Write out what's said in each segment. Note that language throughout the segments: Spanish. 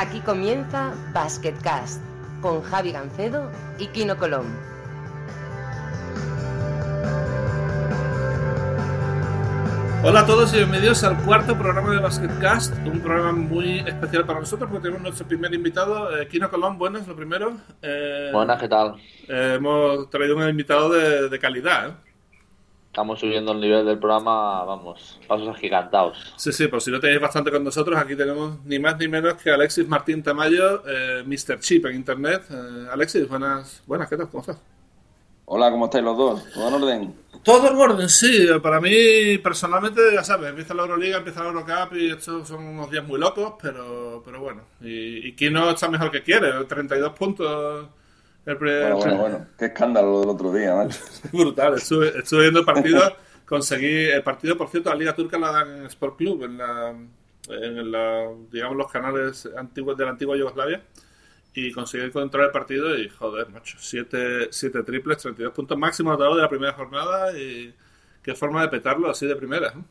Aquí comienza Basketcast con Javi Gancedo y Kino Colón. Hola a todos y bienvenidos al cuarto programa de Basketcast, un programa muy especial para nosotros porque tenemos nuestro primer invitado, eh, Kino Colón, buenas, lo primero. Eh, buenas, ¿qué tal? Eh, hemos traído un invitado de, de calidad. Estamos subiendo el nivel del programa, vamos, pasos agigantados. Sí, sí, por si no tenéis bastante con nosotros, aquí tenemos ni más ni menos que Alexis Martín Tamayo, eh, Mr. Chip en internet. Eh, Alexis, buenas, buenas, ¿qué tal? ¿Cómo estás? Hola, ¿cómo estáis los dos? ¿Todo en orden? Todo en orden, sí. Para mí, personalmente, ya sabes, empieza la Euroliga, empieza la Eurocup y estos son unos días muy locos, pero, pero bueno. Y, y quién no está mejor que quiere, 32 puntos. El bueno, bueno, bueno, qué escándalo del otro día, ¿vale? Brutal, estuve, estuve, viendo el partido, conseguí, el partido, por cierto, la Liga Turca la dan en Sport Club, en la, en la digamos, los canales antiguos de la antigua Yugoslavia y conseguí encontrar el partido y joder, macho, 7 siete, triples, 32 puntos máximo de la primera jornada y qué forma de petarlo así de primera. ¿eh?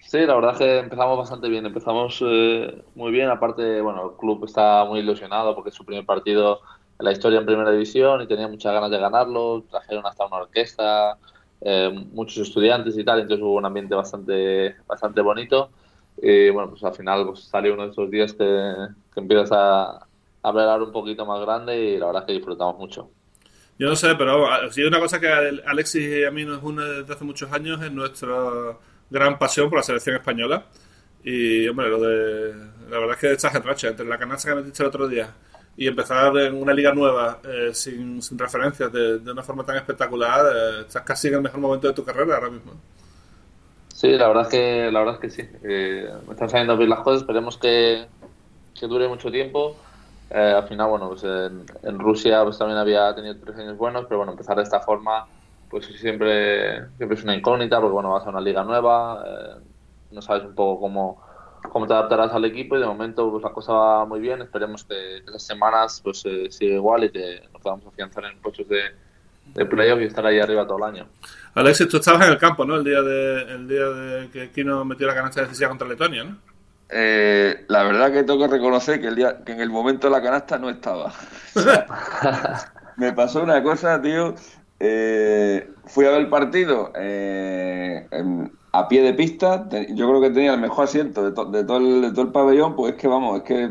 Sí, la verdad es que empezamos bastante bien, empezamos eh, muy bien, aparte, bueno, el club está muy ilusionado porque es su primer partido la historia en primera división y tenía muchas ganas de ganarlo, trajeron hasta una orquesta, eh, muchos estudiantes y tal, entonces hubo un ambiente bastante, bastante bonito. Y bueno, pues al final pues, salió uno de esos días que, que empiezas a, a hablar un poquito más grande y la verdad es que disfrutamos mucho. Yo no sé, pero si hay una cosa que Alexis y a mí nos une desde hace muchos años es nuestra gran pasión por la selección española. Y, hombre, lo de. La verdad es que estás en racha. Entre la canasta que metiste el otro día y empezar en una liga nueva eh, sin, sin, referencias de, de, una forma tan espectacular, eh, estás casi en el mejor momento de tu carrera ahora mismo. Sí, la verdad es que, la verdad es que sí. Eh, me están saliendo bien las cosas. Esperemos que, que dure mucho tiempo. Eh, al final, bueno, pues en, en, Rusia pues también había tenido tres años buenos, pero bueno, empezar de esta forma pues siempre, siempre es una incógnita porque bueno, vas a una liga nueva, eh, no sabes un poco cómo, cómo te adaptarás al equipo y de momento pues la cosa va muy bien, esperemos que, esas semanas pues eh, siga igual y que nos podamos afianzar en puestos de, de playoff y estar ahí arriba todo el año. Alexis, tú estabas en el campo, ¿no? El día de, el día de que Kino metió la canasta decisiva contra Letonia, ¿no? Eh, la verdad que tengo que reconocer que, el día, que en el momento de la canasta no estaba. O sea, me pasó una cosa, tío. Eh, fui a ver el partido eh, a pie de pista. Yo creo que tenía el mejor asiento de, to, de, todo, el, de todo el pabellón. Pues es que, vamos, es que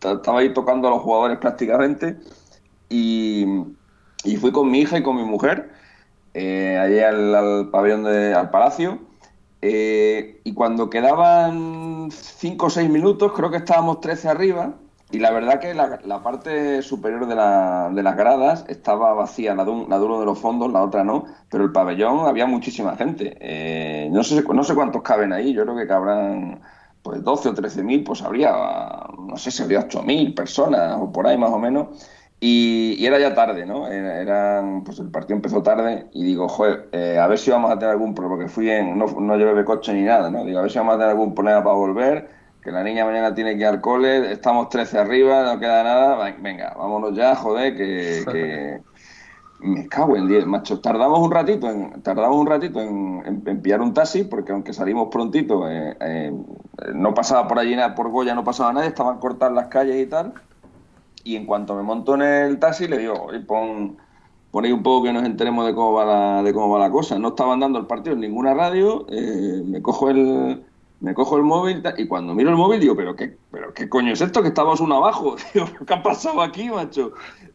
estaba ahí tocando a los jugadores prácticamente. Y, y fui con mi hija y con mi mujer eh, allí al, al pabellón, de, al palacio. Eh, y cuando quedaban 5 o 6 minutos, creo que estábamos 13 arriba. Y la verdad que la, la parte superior de, la, de, las gradas estaba vacía, la de, la de, uno de los fondos, la otra no. Pero el pabellón había muchísima gente. Eh, no, sé, no sé cuántos caben ahí, yo creo que cabrán pues 12 o 13 mil, pues habría, no sé si habría 8 mil personas o por ahí más o menos. Y, y, era ya tarde, ¿no? Eran, pues el partido empezó tarde y digo, joder, eh, a ver si vamos a tener algún problema, porque fui en, no, no llevé coche ni nada, ¿no? Digo, a ver si vamos a tener algún problema para volver, que la niña mañana tiene que ir al cole, estamos 13 arriba, no queda nada, venga, vámonos ya, joder, que... que... Me cago en 10, macho. Tardamos un ratito en, tardamos un ratito en, en, en pillar un taxi, porque aunque salimos prontito, eh, eh, no pasaba por allí nada, por Goya no pasaba nadie, estaban cortadas las calles y tal y en cuanto me monto en el taxi le digo, pon, pon ahí un poco que nos enteremos de cómo va la, de cómo va la cosa. No estaban dando el partido en ninguna radio, eh, me cojo el me cojo el móvil y cuando miro el móvil digo, pero qué, pero qué coño es esto que estamos uno abajo, digo, ¿qué ha pasado aquí, macho?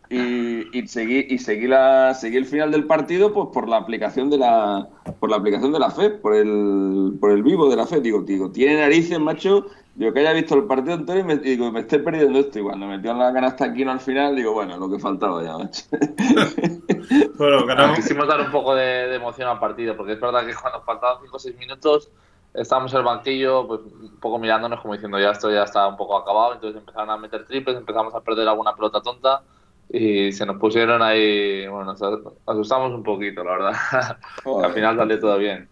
Y, y, seguí y seguí la seguí el final del partido pues por la aplicación de la por la aplicación de la FED, por el por el vivo de la FED, digo, digo, tiene narices, macho, Digo, que haya visto el partido entero y me, digo, me esté perdiendo esto. Y cuando metió en la canasta aquí al final, digo, bueno, lo que faltaba ya, macho. bueno, ganamos. Quisimos dar un poco de, de, emoción al partido, porque es verdad que cuando faltaban 5 o 6 minutos, estábamos en el banquillo, pues un poco mirándonos como diciendo, ya esto ya está un poco acabado. Entonces empezaron a meter triples, empezamos a perder alguna pelota tonta. Y se nos pusieron ahí, bueno, nos asustamos un poquito, la verdad. al final salió todo bien.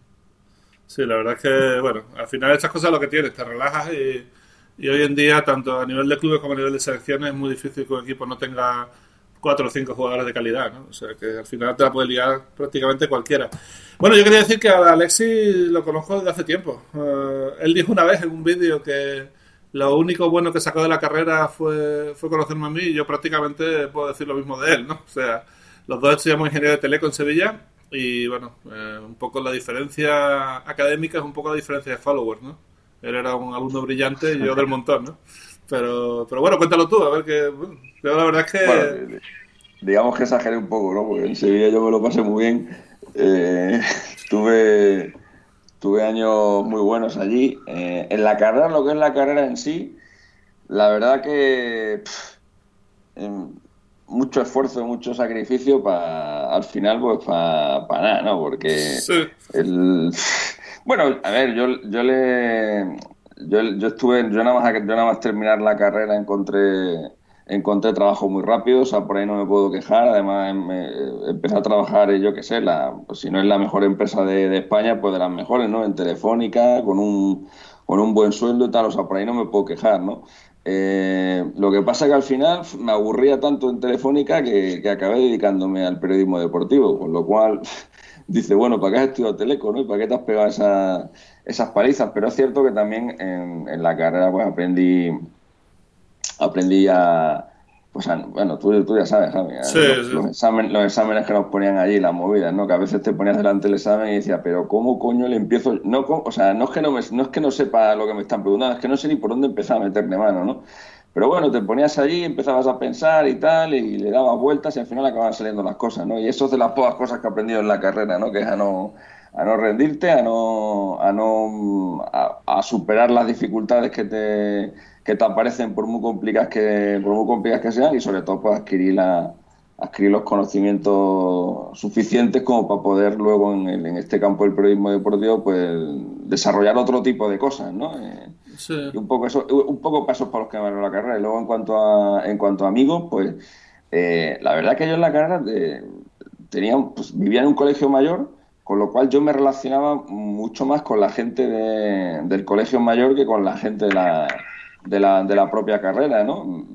Sí, la verdad es que, bueno, al final estas cosas lo que tienes, te relajas y, y, hoy en día, tanto a nivel de clubes como a nivel de selecciones, es muy difícil que un equipo no tenga cuatro o cinco jugadores de calidad, ¿no? O sea, que al final te la puede liar prácticamente cualquiera. Bueno, yo quería decir que a Alexis lo conozco desde hace tiempo. Uh, él dijo una vez en un vídeo que, lo único bueno que sacó de la carrera fue, fue conocerme a mí y yo prácticamente puedo decir lo mismo de él, ¿no? O sea, los dos estudiamos ingeniería de teleco en Sevilla y bueno, eh, un poco la diferencia académica es un poco la diferencia de followers, ¿no? Él era un alumno brillante y yo del montón, ¿no? Pero, pero bueno, cuéntalo tú, a ver que... Yo la verdad es que... digamos que exageré un poco, ¿no? Porque en Sevilla yo me lo pasé muy bien. Eh, tuve, tuve años muy buenos allí. Eh, en la carrera, lo que es la carrera en sí, la verdad que... Em, mucho esfuerzo, mucho sacrificio para al final pues para nada, ¿no? Porque el bueno, a ver, yo, yo le yo, yo estuve yo nada más yo nada más terminar la carrera encontré encontré trabajo muy rápido, o sea, por ahí no me puedo quejar, además empecé a trabajar, yo qué sé, la, pues si no es la mejor empresa de, de España, pues de las mejores, ¿no? En Telefónica, con un, con un buen sueldo y tal, o sea, por ahí no me puedo quejar, ¿no? Eh, lo que pasa que al final me aburría tanto en Telefónica que, acabé dedicándome al periodismo deportivo, con lo cual dice, bueno, ¿para qué has estudiado Teleco, no? ¿Y para qué te has pegado esas palizas? Pero es cierto que también en, la carrera pues aprendí, aprendí a, pues, bueno, tú, tú, ya sabes, Javi, los, Exámenes, que nos ponían allí, las movidas, ¿no? Que a veces te ponías delante del examen y decías, pero ¿cómo coño le empiezo? No, o sea, no es, que no, me, no es que no sepa lo que me están preguntando, es que no sé ni por dónde empezar a meterme mano, ¿no? Pero bueno, te ponías allí, empezabas a pensar y tal, y le dabas vueltas y al final acababan saliendo las cosas, ¿no? Y eso es de las pocas cosas que he aprendido en la carrera, ¿no? Que es a no, a no rendirte, a no, a, no a superar las dificultades que te que te aparecen por muy complicadas que por muy complicadas que sean y sobre todo pues adquirir la adquirir los conocimientos suficientes como para poder luego en, en este campo del periodismo deportivo pues desarrollar otro tipo de cosas no eh, un poco eso un poco pasos para los que a la carrera y luego en cuanto a en cuanto amigos pues eh, la verdad que yo en la carrera eh, tenía pues, vivía en un colegio mayor con lo cual yo me relacionaba mucho más con la gente del colegio mayor que con la gente de la de la, de la propia carrera, ¿no?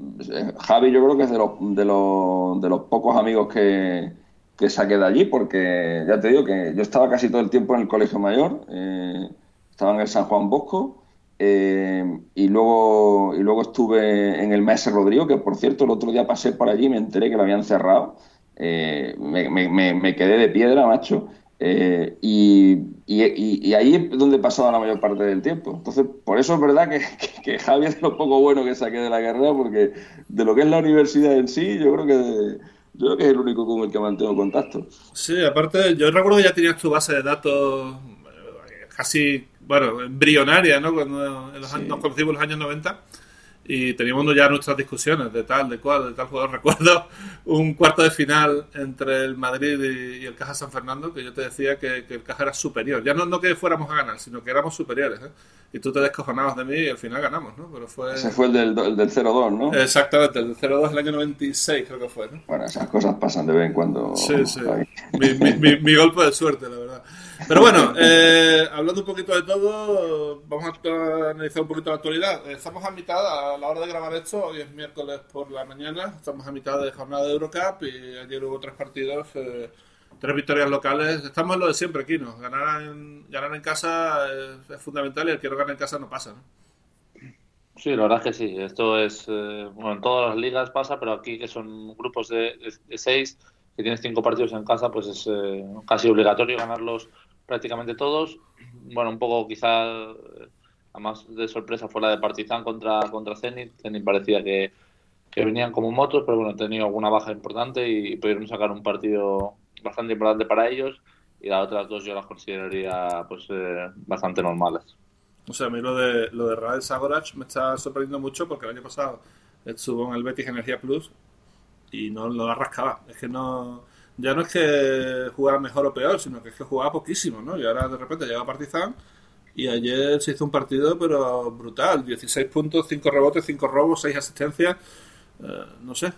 Javi yo creo que es de los, de los, de los pocos amigos que, que saqué de allí, porque ya te digo que yo estaba casi todo el tiempo en el colegio mayor, eh, estaba en el San Juan Bosco, eh, y, luego, y luego estuve en el Maese Rodrigo, que por cierto el otro día pasé por allí y me enteré que lo habían cerrado. Eh, me, me, me, quedé de piedra, macho. Eh, y, y, ahí es donde he pasado la mayor parte del tiempo. Entonces, por eso es verdad que, que, Javi es lo poco bueno que saqué de la carrera, porque de lo que es la universidad en sí, yo creo que yo creo que es el único con el que mantengo contacto. Sí, aparte, yo recuerdo que ya tenías tu base de datos eh, casi, bueno, embrionaria, ¿no? Cuando nos conocimos en los años 90 y teníamos ya nuestras discusiones de tal, de cual, de tal jugador. Recuerdo un cuarto de final entre el Madrid y, el Caja San Fernando, que yo te decía que, el Caja era superior. Ya no, no que fuéramos a ganar, sino que éramos superiores. ¿eh? Y tú te descojonabas de mí y al final ganamos, ¿no? Pero fue... Ese fue el del, el del 0-2, ¿no? Exactamente, el del 0-2 el año 96 creo que fue, ¿no? Bueno, esas cosas pasan de vez en cuando. Sí, sí. Mi, mi, mi golpe de suerte, la verdad. Pero bueno, eh, hablando un poquito de todo, vamos a analizar un poquito la actualidad. Estamos a mitad, a la hora de grabar esto, hoy es miércoles por la mañana, estamos a mitad de jornada de Eurocup y ayer hubo tres partidos, eh, tres victorias locales. Estamos en lo de siempre aquí, ¿no? Ganar en, ganar en casa es, fundamental y el que no gana en casa no pasa, ¿no? Sí, la verdad es que sí. Esto es, eh, bueno, en todas las ligas pasa, pero aquí que son grupos de, de seis, que tienes cinco partidos en casa, pues es casi obligatorio ganarlos prácticamente todos. Bueno, un poco quizá, además de sorpresa, fue la de Partizan contra, contra Zenit. Zenit parecía que, venían como motos, pero bueno, han tenido alguna baja importante y pudieron sacar un partido bastante importante para ellos. Y las otras dos yo las consideraría pues eh, bastante normales. O sea, a mí lo de, lo de Rael Sagorach me está sorprendiendo mucho porque el año pasado estuvo en el Betis Energía Plus y no lo rascaba. Es que no ya no es que jugara mejor o peor, sino que es que jugaba poquísimo, ¿no? Y ahora de repente llega Partizan y ayer se hizo un partido, pero brutal: 16 puntos, 5 rebotes, 5 robos, 6 asistencias. Eh, no sé, eh,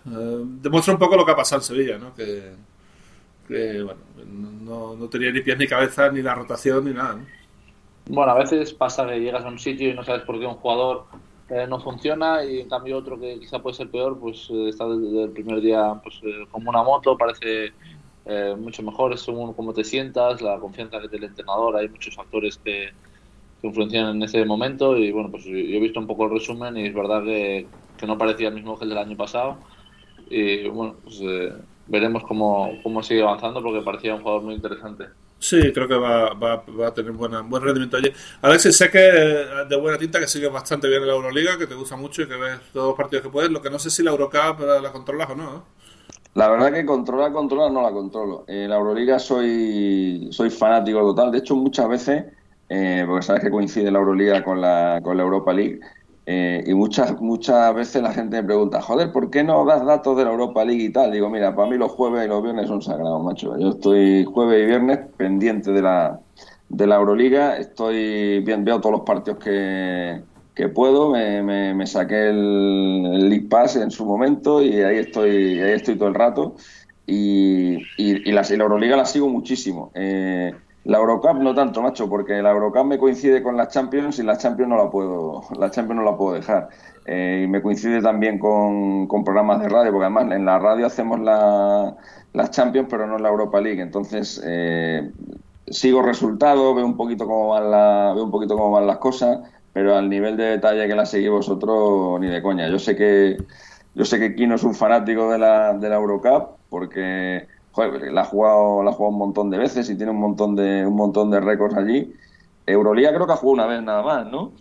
demuestra un poco lo que ha pasado en Sevilla, ¿no? Que, bueno, no, no, tenía ni pies ni cabeza, ni la rotación, ni nada, ¿no? Bueno, a veces pasa que llegas a un sitio y no sabes por qué un jugador eh, no funciona y en cambio otro que quizá puede ser peor, pues eh, está desde el primer día pues eh, como una moto, parece mucho mejor según cómo te sientas, la confianza que tiene el entrenador, hay muchos factores que, influenciaron en ese momento y bueno, pues yo he visto un poco el resumen y es verdad que, que no parecía el mismo que el del año pasado y bueno, pues eh, veremos cómo, cómo sigue avanzando porque parecía un jugador muy interesante. Sí, creo que va, va, va a tener buena, buen rendimiento allí. Alexis, sé que de buena tinta que sigues bastante bien en la Euroliga, que te gusta mucho y que ves todos los partidos que puedes. Lo que no sé si la Eurocup la controlas o no. La verdad que controlar, controlar no la controlo. En la Euroliga soy, soy fanático total. De hecho, muchas veces, eh, porque sabes que coincide la Euroliga con la, con la Europa League, eh, y muchas, muchas veces la gente me pregunta, joder, ¿por qué no das datos de la Europa League y tal? Digo, mira, para mí los jueves y los viernes son sagrados, macho. Yo estoy jueves y viernes pendiente de la, de la Euroliga, estoy bien, veo todos los partidos que, que puedo, me, me, saqué el, el, League Pass en su momento y ahí estoy, ahí estoy todo el rato. Y, y, la, y la Euroliga la sigo muchísimo. Eh, la Eurocup no tanto, macho, porque la Eurocup me coincide con las Champions y la Champions no la puedo, la Champions no la puedo dejar. Eh, y me coincide también con, programas de radio, porque además en la radio hacemos la, las Champions, pero no en la Europa League. Entonces eh, sigo resultados, veo un poquito cómo van la, veo un poquito cómo van las cosas, pero al nivel de detalle que la seguís vosotros ni de coña. Yo sé que yo sé que Kino es un fanático de la, de la Eurocup, porque la ha jugado, la ha jugado un montón de veces y tiene un montón de, un montón de récords allí. Euroliga creo que ha jugado una vez nada más, ¿no?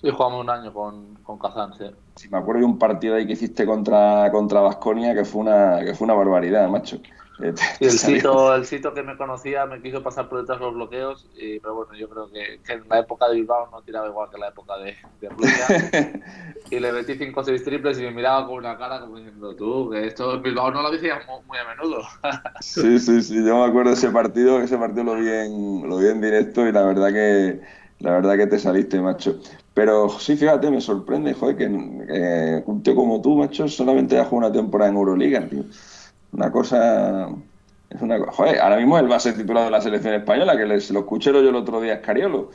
Sí, jugamos un año con, con Kazán, sí. Sí. me acuerdo de un partido ahí que hiciste contra contra Vasconia que fue una que fue una barbaridad, macho. Eh, el, sitio, el sitio que me conocía me quiso pasar por detrás de los bloqueos, y, pero bueno, yo creo que, que, en la época de Bilbao no tiraba igual que en la época de, de y le metí 5 o 6 triples y me miraba con una cara como diciendo, tú, que esto en Bilbao no lo decías muy, muy, a menudo. sí, sí, sí, yo me acuerdo de ese partido, ese partido lo vi en, lo vi en directo y la verdad que la verdad que te saliste, macho. Pero sí, fíjate, me sorprende, joder, que, un tío como tú, macho, solamente ha jugado una temporada en Euroliga, tío. Una cosa. Es una Joder, ahora mismo el base titulado de la selección española, que les, lo escuché yo el otro día, es Cariolo.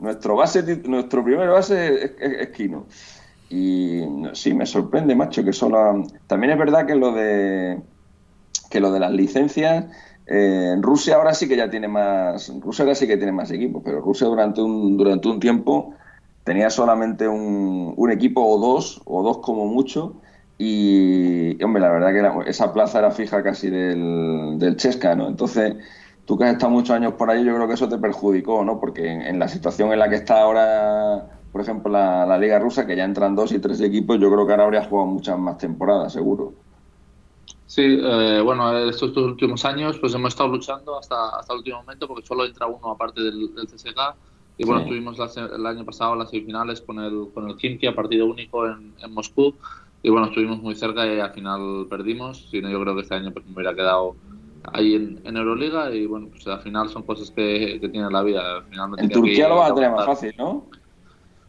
Nuestro, base, nuestro primer base es, es, Kino. Y sí, me sorprende, macho, que solo. También es verdad que lo de. Que lo de las licencias. Eh, Rusia ahora sí que ya tiene más. Rusia ahora sí que tiene más equipos, pero Rusia durante un, durante un tiempo tenía solamente un, equipo o dos, o dos como mucho y, hombre, la verdad que esa plaza era fija casi del, del Chesca, ¿no? Entonces, tú que has estado muchos años por ahí, yo creo que eso te perjudicó, ¿no? Porque en, la situación en la que está ahora, por ejemplo, la, Liga Rusa, que ya entran dos y tres equipos, yo creo que ahora habría jugado muchas más temporadas, seguro. Sí, eh, bueno, estos dos últimos años pues hemos estado luchando hasta, hasta el último momento porque solo entra uno aparte del, del y bueno, tuvimos el año pasado las semifinales con el, con el Kimki a partido único en, en Moscú y bueno, estuvimos muy cerca y al final perdimos. Si no, yo creo que este año pues, me hubiera quedado ahí en, en, Euroliga y bueno, pues al final son cosas que, que tiene la vida. Al final en Turquía lo va a tener más fácil, ¿no?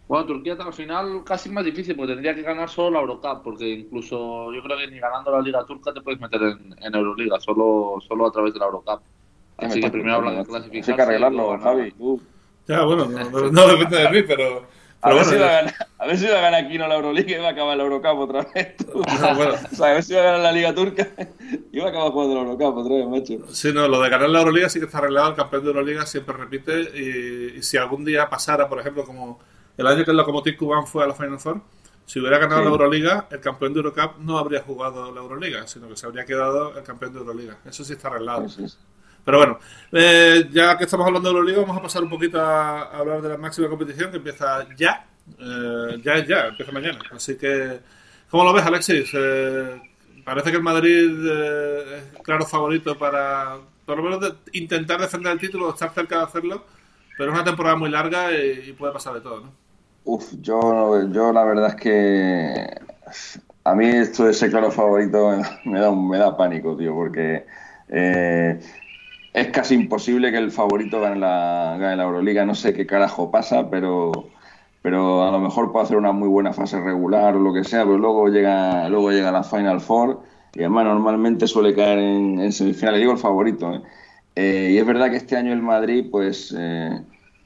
Bueno, Turquía al final casi más difícil porque tendría que ganar solo la Eurocup, porque incluso yo creo que ni ganando la Liga Turca te puedes meter en, en Euroliga, solo, solo a través de la Eurocup. Así que primero hablan de clasificar. Hay que arreglarlo, Javi. Ya, bueno, no, no depende de mí, pero a, ver si va a, ganar, a ver si va a ganar Kino la Euroliga y va a acabar la Eurocup otra vez. o sea, a ver si va a ganar la Liga Turca y va a acabar jugando la Eurocup otra vez, macho. Sí, no, lo de ganar la Euroliga sí que está arreglado. El campeón de Euroliga siempre repite. Y, y si algún día pasara, por ejemplo, como el año que el Lokomotiv Cuban fue a la Final Four, si hubiera ganado sí. la Euroliga, el campeón de Eurocup no habría jugado la Euroliga, sino que se habría quedado el campeón de Euroliga. Eso sí está arreglado. Sí, sí. Pero bueno, eh, ya que estamos hablando de la Euroliga, vamos a pasar un poquito a, hablar de la máxima competición que empieza ya. Eh, ya ya, empieza mañana. Así que, ¿cómo lo ves, Alexis? Eh, parece que el Madrid eh, es claro favorito para, por lo menos, intentar defender el título, estar cerca de hacerlo. Pero es una temporada muy larga y, y puede pasar de todo, ¿no? Uf, yo, yo la verdad es que a mí esto de ser claro favorito me da, me da pánico, tío, porque eh, es casi imposible que el favorito gane la, gane la Euroliga. No sé qué carajo pasa, pero, pero a lo mejor puede hacer una muy buena fase regular o lo que sea, pero luego llega, luego llega la Final Four y además normalmente suele caer en, en semifinales. Digo el favorito. ¿eh? Eh, y es verdad que este año el Madrid, pues, eh,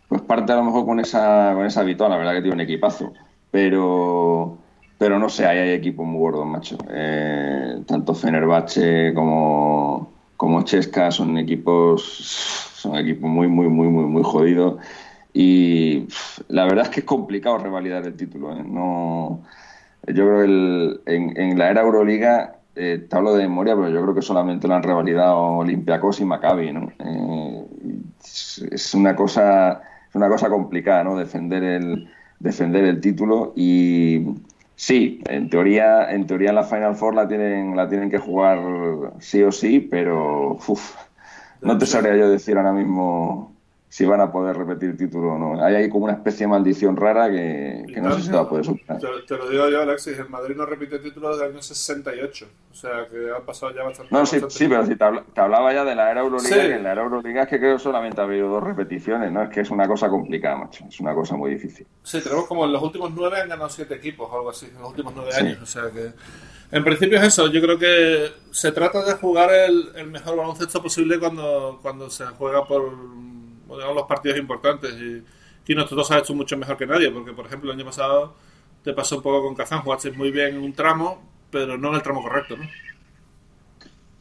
pues parte a lo mejor con esa, con esa habitual, la verdad que tiene un equipazo. Pero, pero no sé, ahí hay equipos muy gordos, macho. Tanto Fenerbahce como como Chesca son equipos son equipos muy muy muy muy muy jodidos Y la verdad es que es complicado revalidar el título. ¿eh? No, yo creo que en, la era Euroliga, eh, te hablo de memoria, pero yo creo que solamente lo han revalidado Olympiacos y Maccabi. ¿no? Eh, es una cosa es una cosa complicada, ¿no? Defender el defender el título y sí, en teoría en teoría la Final Four la tienen la tienen que jugar sí o sí, pero no te sabría yo decir ahora mismo si van a poder repetir título o no. Hay ahí como una especie de maldición rara que, no sé si va a poder superar. Te, lo digo yo, Alexis, el Madrid no repite título desde el año 68. O sea, que ha pasado ya bastante No, sí, sí pero si te, hablaba ya de la era Euroliga, en la era Euroliga es que creo que solamente ha habido dos repeticiones, ¿no? Es que es una cosa complicada, macho. Es una cosa muy difícil. Sí, tenemos como en los últimos nueve han ganado siete equipos o algo así, en los últimos nueve años. O sea que... En principio es eso, yo creo que se trata de jugar el, el mejor baloncesto posible cuando, cuando se juega por los partidos importantes. Y aquí nosotros has hecho mucho mejor que nadie, porque por ejemplo el año pasado te pasó un poco con Kazán, jugaste muy bien en un tramo, pero no en el tramo correcto, ¿no?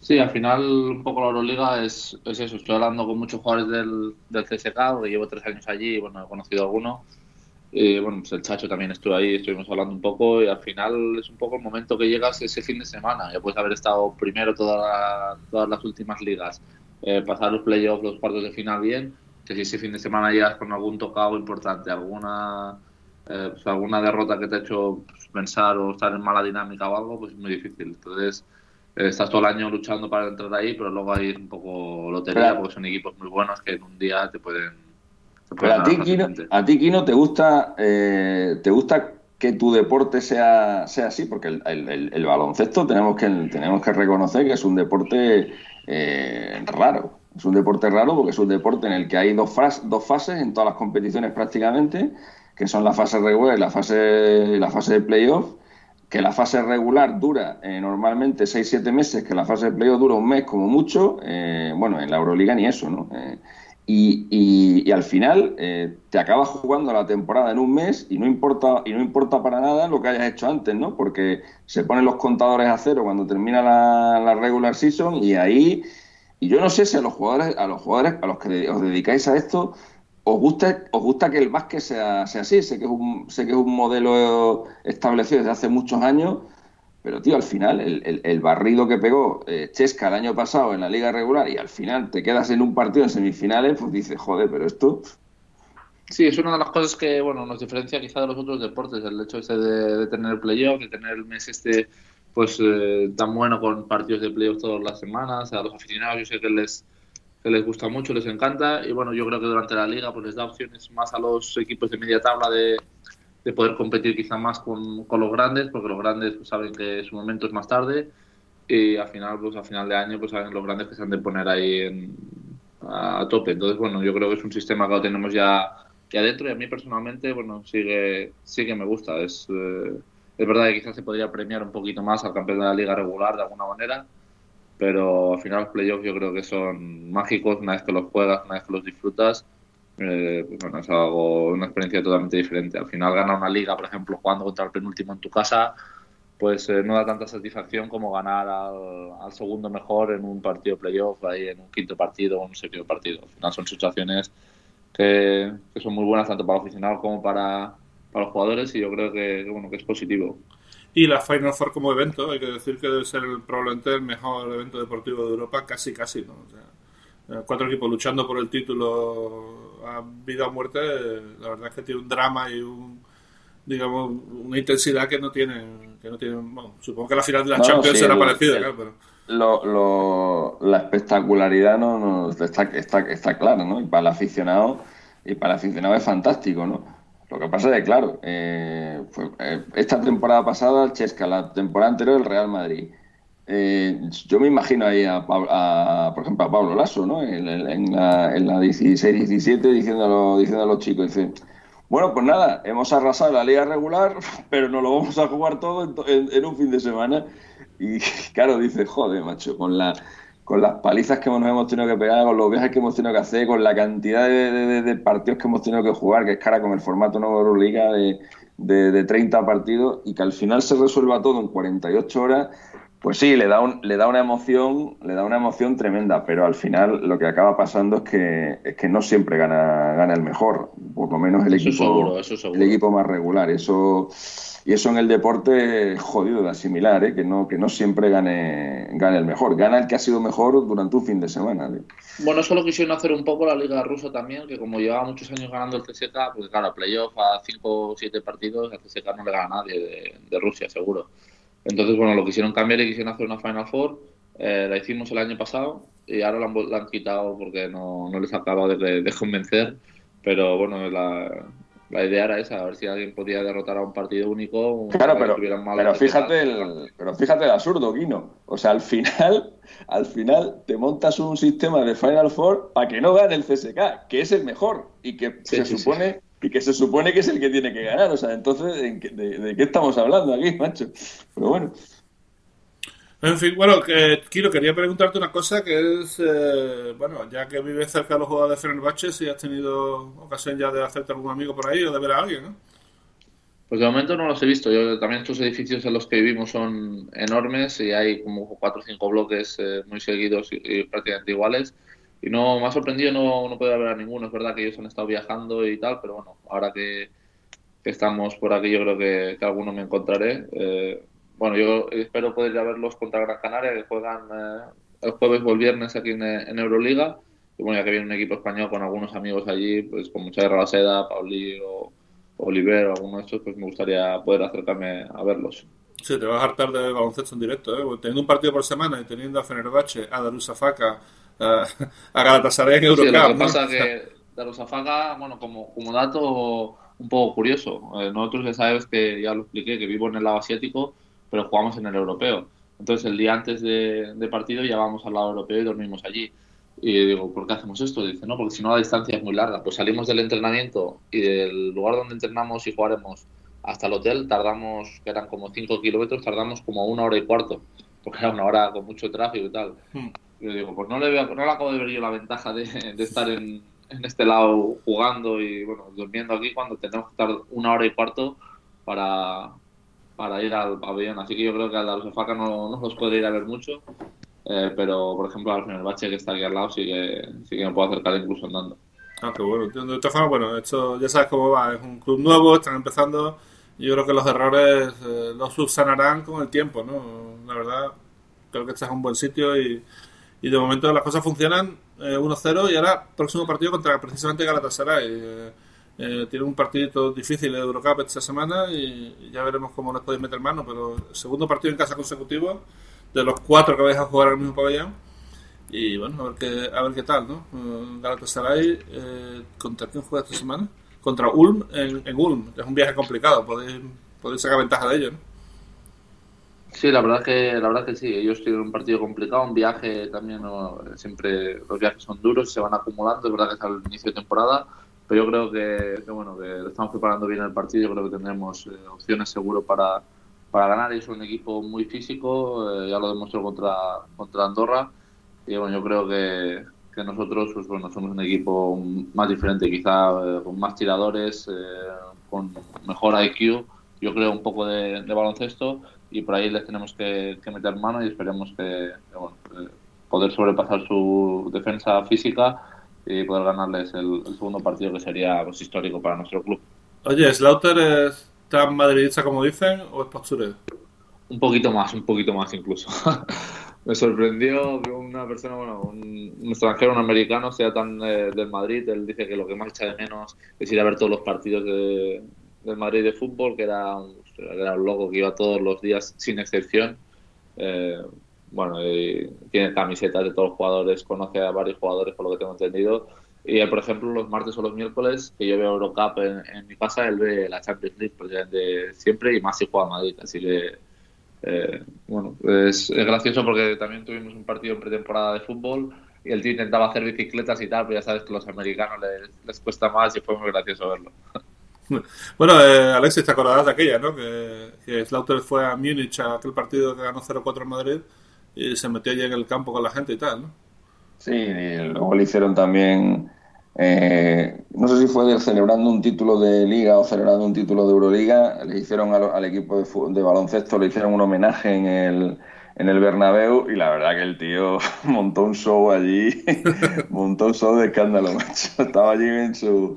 Sí, al final un poco la Euroliga es, es eso. Estoy hablando con muchos jugadores del, del CSK, llevo tres años allí y bueno, he conocido algunos. Y bueno, pues el Chacho también estuvo ahí, estuvimos hablando un poco y al final es un poco el momento que llegas ese fin de semana. Ya puedes haber estado primero todas las últimas ligas, eh, pasar los playoffs, los cuartos de final bien que si ese fin de semana llegas con algún tocado importante, alguna eh, pues alguna derrota que te ha hecho pues, pensar o estar en mala dinámica o algo, pues es muy difícil. Entonces, eh, estás todo el año luchando para entrar ahí, pero luego hay un poco lotería porque son equipos muy buenos que en un día te pueden. pero a ti, Kino, a ti, Kino, ¿te gusta, eh, ¿te gusta que tu deporte sea, sea así? Porque el, el, el, baloncesto tenemos que, tenemos que reconocer que es un deporte raro. Es un deporte raro porque es un deporte en el que hay dos, dos fases en todas las competiciones prácticamente, que son la fase regular y la fase, la fase de playoff, que la fase regular dura eh, normalmente 6-7 meses, que la fase de playoff dura un mes como mucho, eh, bueno, en la Euroliga ni eso, ¿no? Eh, y, y, al final te acabas jugando la temporada en un mes y no importa y no importa para nada lo que hayas hecho antes, ¿no? Porque se ponen los contadores a cero cuando termina la regular season y ahí y yo no sé si a los jugadores, a los jugadores a los que os dedicáis a esto, os gusta, os gusta que el básquet sea, sea así. Sé que es un, sé que es un modelo establecido desde hace muchos años, pero tío, al final, el, el, barrido que pegó eh, Chesca el año pasado en la liga regular y al final te quedas en un partido en semifinales, pues dices, joder, pero esto. Sí, es una de las cosas que bueno nos diferencia quizá de los otros deportes, el hecho ese de, de tener playoff, de tener el mes este pues eh, tan bueno con partidos de playoff todas las semanas. A los aficionados yo sé que les, que les gusta mucho, les encanta. Y bueno, yo creo que durante la liga pues les da opciones más a los equipos de media tabla de, de poder competir quizá más con, con, los grandes, porque los grandes pues, saben que su momento es más tarde. Y al final, pues a final de año, pues saben los grandes que se han de poner ahí en, a, tope. Entonces, bueno, yo creo que es un sistema que lo tenemos ya, ya dentro y a mí personalmente, bueno, sigue, sigue me gusta. Es... Eh, es verdad que quizás se podría premiar un poquito más al campeón de la liga regular de alguna manera, pero al final los playoffs yo creo que son mágicos una vez que los juegas, una vez que los disfrutas. Eh, pues bueno, es algo, una experiencia totalmente diferente. Al final ganar una liga, por ejemplo, jugando contra el penúltimo en tu casa, pues eh, no da tanta satisfacción como ganar al, segundo mejor en un partido playoff, ahí en un quinto partido o un séptimo partido. Al final son situaciones que, que son muy buenas tanto para el aficionado como para, para los jugadores y yo creo que, bueno, que es positivo. Y la Final Four como evento, hay que decir que debe ser probablemente el mejor evento deportivo de Europa, casi casi, ¿no? Eh, cuatro equipos luchando por el título a vida o muerte, la verdad es que tiene un drama y un digamos una intensidad que no tiene que no tiene bueno, supongo que la final de la Champions será parecida claro, pero... lo, lo, la espectacularidad no, no está, está, está claro no y para el aficionado y para el aficionado es fantástico no lo que pasa es que, claro, eh, eh, esta temporada pasada el Chesca, la temporada anterior el Real Madrid. Eh, yo me imagino ahí, a, por ejemplo, a Pablo Lasso, ¿no? En, la, en la 16-17 diciendo, diciendo a los chicos, dice, bueno, pues nada, hemos arrasado la liga regular, pero no lo vamos a jugar todo en, en un fin de semana. Y claro, dice, joder, macho, con la con las palizas que nos hemos tenido que pegar, con los viajes que hemos tenido que hacer, con la cantidad de, partidos que hemos tenido que jugar, que es cara con el formato nuevo de Euroliga de, de, 30 partidos, y que al final se resuelva todo en 48 horas, Pues sí, le da, un, le da una emoción, le da una emoción tremenda, pero al final lo que acaba pasando es que, es que no siempre gana, gana el mejor, por lo menos el equipo, el equipo más regular. Eso y eso en el deporte es jodido de asimilar, ¿eh? que no que no siempre gane gane el mejor, gana el que ha sido mejor durante un fin de semana. Bueno, eso lo quisieron hacer un poco la Liga Rusa también, que como llevaba muchos años ganando el CSK, pues claro, playoff a 5 o 7 partidos, el CSK no le gana a nadie de, de Rusia, seguro. Entonces, bueno, lo quisieron cambiar y quisieron hacer una Final Four. Eh, la hicimos el año pasado y ahora la han, quitado porque no, no les acaba de, de, convencer. Pero bueno, la, la, idea era esa, a ver si alguien podía derrotar a un partido único. Claro, pero, pero fíjate, el, pero fíjate el absurdo, Guino. O sea, al final, al final te montas un sistema de Final Four para que no gane el CSK, que es el mejor y que se supone y que se supone que es el que tiene que ganar. O sea, entonces, ¿de, qué estamos hablando aquí, macho? Pero bueno. En fin, bueno, que, Kiro, quería preguntarte una cosa que es, eh, bueno, ya que vives cerca de los jugadores de Fenerbahce, si has tenido ocasión ya de hacerte algún amigo por ahí o de ver a alguien, ¿no? Pues de momento no los he visto. Yo también estos edificios en los que vivimos son enormes y hay como cuatro o cinco bloques eh, muy seguidos y prácticamente iguales. Y no me ha sorprendido no, no poder ver a ninguno. Es verdad que ellos han estado viajando y tal, pero bueno, ahora que, estamos por aquí, yo creo que, que alguno me encontraré. Eh, bueno, yo espero poder ir a verlos contra Gran Canaria, que juegan eh, el jueves o el viernes aquí en, Euroliga. Y bueno, ya que viene un equipo español con algunos amigos allí, pues con mucha guerra seda, Pauli o Oliver o alguno de estos, pues me gustaría poder acercarme a verlos. Sí, te vas a hartar de baloncesto en directo, ¿eh? Teniendo un partido por semana y teniendo a Fenerbahce, a Darusafaka, a, Galatasaray en Eurocup. Sí, lo que pasa es que Darusafaka, bueno, como, como dato un poco curioso, eh, nosotros ya sabes que, ya lo expliqué, que vivo en el lado asiático, pero jugamos en el europeo. Entonces el día antes de, de partido ya vamos al lado europeo y dormimos allí. Y digo, ¿por qué hacemos esto? Dice, no, porque si no la distancia es muy larga. Pues salimos del entrenamiento y del lugar donde entrenamos y jugaremos hasta el hotel tardamos, que eran como 5 kilómetros, tardamos como una hora y cuarto, porque era una hora con mucho tráfico y tal. Hmm. Yo digo, pues no le, veo, no le acabo de ver yo la ventaja de, estar en, este lado jugando y bueno, durmiendo aquí cuando tenemos que estar una hora y cuarto para, para ir al pabellón. Así que yo creo que al Darussafaka no, no nos puede ir a ver mucho, eh, pero por ejemplo al Bache que está aquí al lado sí que, sí que me puedo acercar incluso andando. Ah, qué bueno. De todas formas, bueno, esto ya sabes cómo va. Es un club nuevo, están empezando. Yo creo que los errores eh, los subsanarán con el tiempo, ¿no? La verdad, creo que estás en un buen sitio y, y de momento las cosas funcionan 1-0 eh, y ahora próximo partido contra precisamente Galatasaray. Eh, eh, tiene un partido difícil de Eurocup esta semana y, ya veremos cómo les podéis meter mano, pero segundo partido en casa consecutivo de los cuatro que vais a jugar al mismo pabellón y bueno, a ver qué, a ver qué tal, ¿no? Galatasaray, ¿contra quién juega esta semana? Contra Ulm en, en Ulm, es un viaje complicado, podéis, podéis sacar ventaja de ello, ¿no? Sí, la verdad que la verdad que sí. Ellos tienen un partido complicado, un viaje también. Siempre los viajes son duros, se van acumulando. Es verdad que es al inicio de temporada, pero yo creo que, bueno que estamos preparando bien el partido. Yo creo que tendremos eh, opciones seguro para, para ganar. Es un equipo muy físico, eh, ya lo demostró contra contra Andorra. Y bueno, yo creo que, que nosotros pues bueno somos un equipo más diferente, quizá eh, con más tiradores, con mejor IQ. Yo creo un poco de baloncesto y por ahí les tenemos que, meter mano y esperemos que, poder sobrepasar su defensa física y poder ganarles el, segundo partido que sería pues, histórico para nuestro club. Oye, ¿Slaughter es tan madridista como dicen o es postureo? Un poquito más, un poquito más incluso. Me sorprendió que una persona, bueno, un, extranjero, un americano, sea tan eh, del Madrid. Él dice que lo que más echa de menos es ir a ver todos los partidos de, del Madrid de fútbol, que era era un loco que iba todos los días sin excepción. Eh, bueno, tiene camisetas de todos los jugadores, conoce a varios jugadores por lo que tengo entendido. Y por ejemplo, los martes o los miércoles, que yo veo Eurocup en, mi casa, él ve la Champions League de siempre y más si juega a Madrid. Así que, eh, bueno, es, gracioso porque también tuvimos un partido en pretemporada de fútbol y el tío intentaba hacer bicicletas y tal, pero ya sabes que a los americanos les, les cuesta más y fue muy gracioso verlo. Bueno, eh, Alexis, te acordarás de aquella, ¿no? Que, que Slaughter fue a Múnich a aquel partido que ganó 0-4 en Madrid y se metió allí en el campo con la gente y tal, ¿no? Sí, y luego le hicieron también, eh, no sé si fue celebrando un título de liga o celebrando un título de Euroliga, le hicieron al, equipo de, baloncesto, le hicieron un homenaje en el, en el Bernabéu y la verdad que el tío montó un show allí, montó un show de escándalo, macho. Estaba allí en su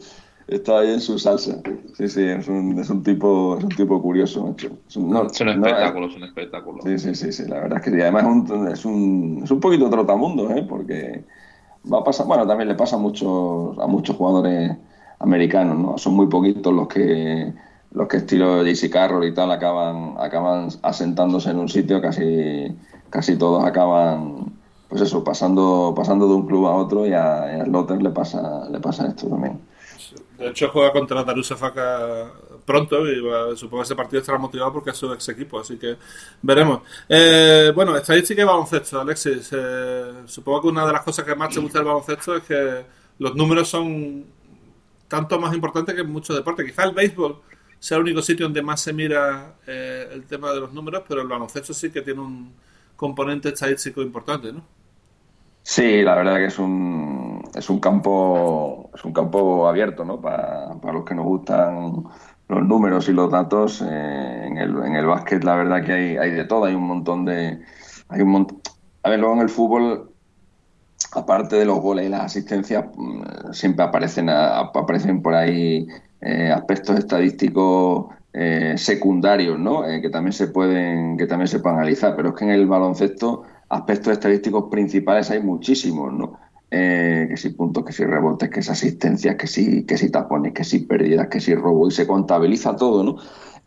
estaba ahí en su salsa. Sí, sí, es un, es un tipo es un tipo curioso, macho. Es un, espectáculo, es un espectáculo. Sí, sí, sí, sí, la verdad es que sí. Además es un, es un, es un poquito trotamundo, ¿eh? Porque va a pasar, bueno, también le pasa a muchos, a muchos jugadores americanos, ¿no? Son muy poquitos los que los que estilo JC Carroll y tal acaban acaban asentándose en un sitio, casi casi todos acaban pues eso, pasando pasando de un club a otro y a, a Lotter le pasa le pasa esto también. De hecho juega contra Darussafaka pronto y supongo que ese partido estará motivado porque es su ex equipo, así que veremos. Eh, bueno, estadística y baloncesto, Alexis. Eh, supongo que una de las cosas que más te gusta del baloncesto es que los números son tanto más importantes que en muchos deportes. Quizá el béisbol sea el único sitio donde más se mira eh, el tema de los números, pero el baloncesto sí que tiene un componente estadístico importante, ¿no? Sí, la verdad que es un, es un campo es un campo abierto, ¿no? Para, para los que nos gustan los números y los datos. Eh, en, el, en el básquet, la verdad que hay, hay de todo, hay un montón de. Hay un montón. A ver, luego en el fútbol, aparte de los goles y las asistencias, mm, siempre aparecen, aparecen por ahí eh, aspectos estadísticos eh, secundarios, ¿no? que también se pueden, que también se pueden analizar. Pero es que en el baloncesto, aspectos estadísticos principales hay muchísimos, ¿no? Eh, que si puntos, que si rebotes, que si asistencias, que si, que si tapones, que si pérdidas, que si robo, y se contabiliza todo, ¿no?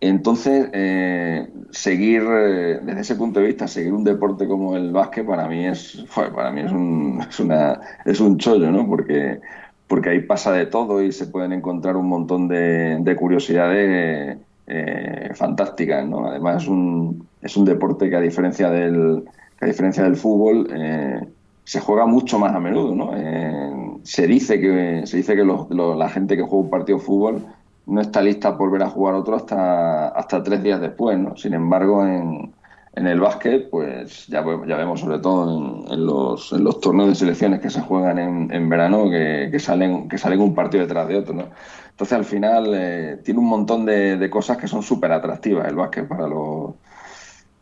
Entonces, eh, seguir, eh, desde ese punto de vista, seguir un deporte como el básquet para mí es, para mí es un, es, una, es un chollo, ¿no? Porque, porque ahí pasa de todo y se pueden encontrar un montón de, de curiosidades fantásticas, ¿no? Además es un, es un deporte que a diferencia del, que a diferencia del fútbol, se juega mucho más a menudo, ¿no? Eh, se dice que se dice que la gente que juega un partido de fútbol no está lista por ver a jugar otro hasta hasta tres días después, ¿no? Sin embargo, en, en el básquet, pues ya, ya vemos sobre todo en, los, en los torneos de selecciones que se juegan en, en verano que, que, salen que salen un partido detrás de otro, ¿no? Entonces al final eh, tiene un montón de, de cosas que son súper atractivas el básquet para los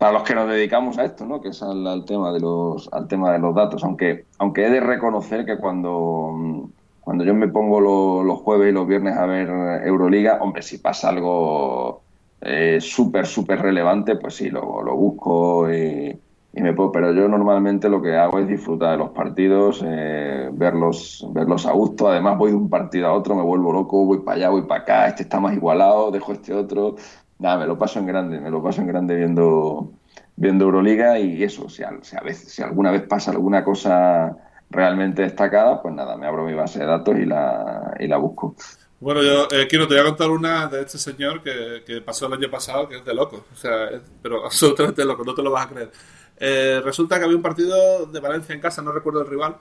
para los que nos dedicamos a esto, ¿no? que es al, tema de los al tema de los datos, aunque aunque he de reconocer que cuando cuando yo me pongo los jueves y los viernes a ver Euroliga, hombre, si pasa algo eh, súper súper relevante, pues sí, lo, lo busco y, me puedo, pero yo normalmente lo que hago es disfrutar de los partidos, eh, verlos verlos a gusto, además voy de un partido a otro, me vuelvo loco, voy para allá, voy para acá, este está más igualado, dejo este otro, nada, me lo paso en grande, me lo paso en grande viendo, viendo Euroliga y eso, si, a veces, si alguna vez pasa alguna cosa realmente destacada, pues nada, me abro mi base de datos y la, y la busco. Bueno, yo eh, quiero te voy a contar una de este señor que, que, pasó el año pasado, que es de loco, o sea, pero absolutamente loco, no te lo vas a creer. Eh, resulta que había un partido de Valencia en casa, no recuerdo el rival,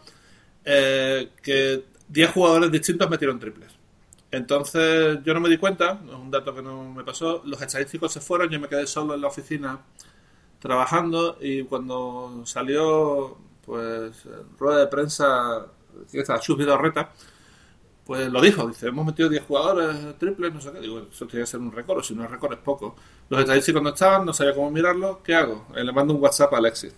eh, que 10 jugadores distintos metieron triples. Entonces yo no me di cuenta, es un dato que no me pasó, los estadísticos se fueron, yo me quedé solo en la oficina trabajando y cuando salió pues rueda de prensa que está Chus Reta pues lo dijo, dice, hemos metido 10 jugadores triples, no sé qué, digo, eso tiene que ser un récord, si no es récord es poco. Los estadísticos no estaban, no sabía cómo mirarlo, ¿qué hago? Eh, le mando un WhatsApp a Alexis.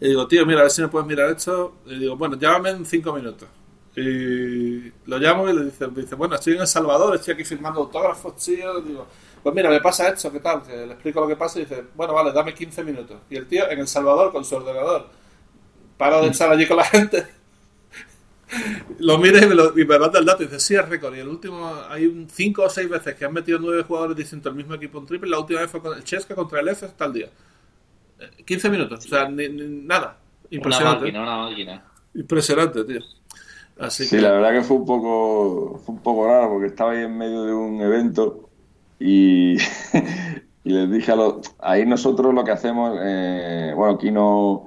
Y digo, tío, mira, a ver si me puedes mirar esto. Y digo, bueno, llámame en 5 minutos. Y lo llamo y le dice, dice, bueno, estoy en El Salvador, estoy aquí firmando autógrafos, tío. Digo, pues mira, me pasa esto, ¿qué tal? le explico lo que pasa y dice, bueno, vale, dame 15 minutos. Y el tío en El Salvador con su ordenador, para de estar allí con la gente, lo mira y me, lo, y me manda el dato y dice, sí, es récord. Y el último, hay 5 o 6 veces que han metido 9 jugadores distintos al mismo equipo en triple. La última vez fue con el Chesca contra el F hasta el día. 15 minutos, o sea, ni, nada. Impresionante. Una máquina, una máquina. Impresionante, tío sí, la verdad que fue un poco fue un poco raro porque estaba ahí en medio de un evento y, y les dije a los... Ahí nosotros lo que hacemos, eh, bueno, aquí no,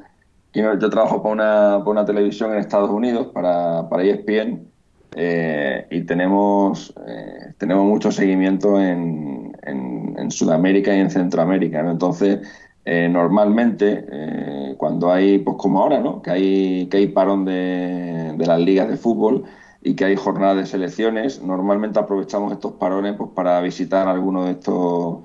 yo trabajo para una, para una televisión en Estados Unidos, para, para ESPN, eh, y tenemos, eh, tenemos mucho seguimiento en, en, en, Sudamérica y en Centroamérica. ¿no? Entonces, eh, normalmente, eh, cuando hay, pues como ahora, ¿no? que, hay, que hay parón de, las ligas de fútbol y que hay jornadas de selecciones, normalmente aprovechamos estos parones pues, para visitar algunos de estos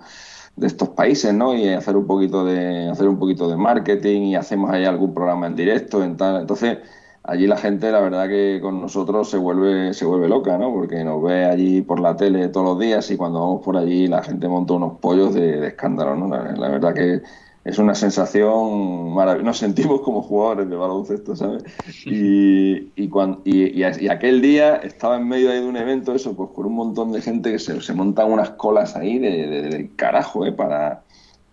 de estos países, ¿no? Y hacer un poquito de hacer un poquito de marketing y hacemos ahí algún programa en directo, en tal. Entonces, allí la gente, la verdad que con nosotros se vuelve se vuelve loca, ¿no? Porque nos ve allí por la tele todos los días y cuando vamos por allí la gente monta unos pollos de, escándalo, ¿no? la verdad que es una sensación maravillosa. Nos sentimos como jugadores de baloncesto, ¿sabes? Y, y, cuando, y, aquel día estaba en medio de un evento, eso, pues con un montón de gente que se, se montan unas colas ahí de, de, carajo, ¿eh? Para,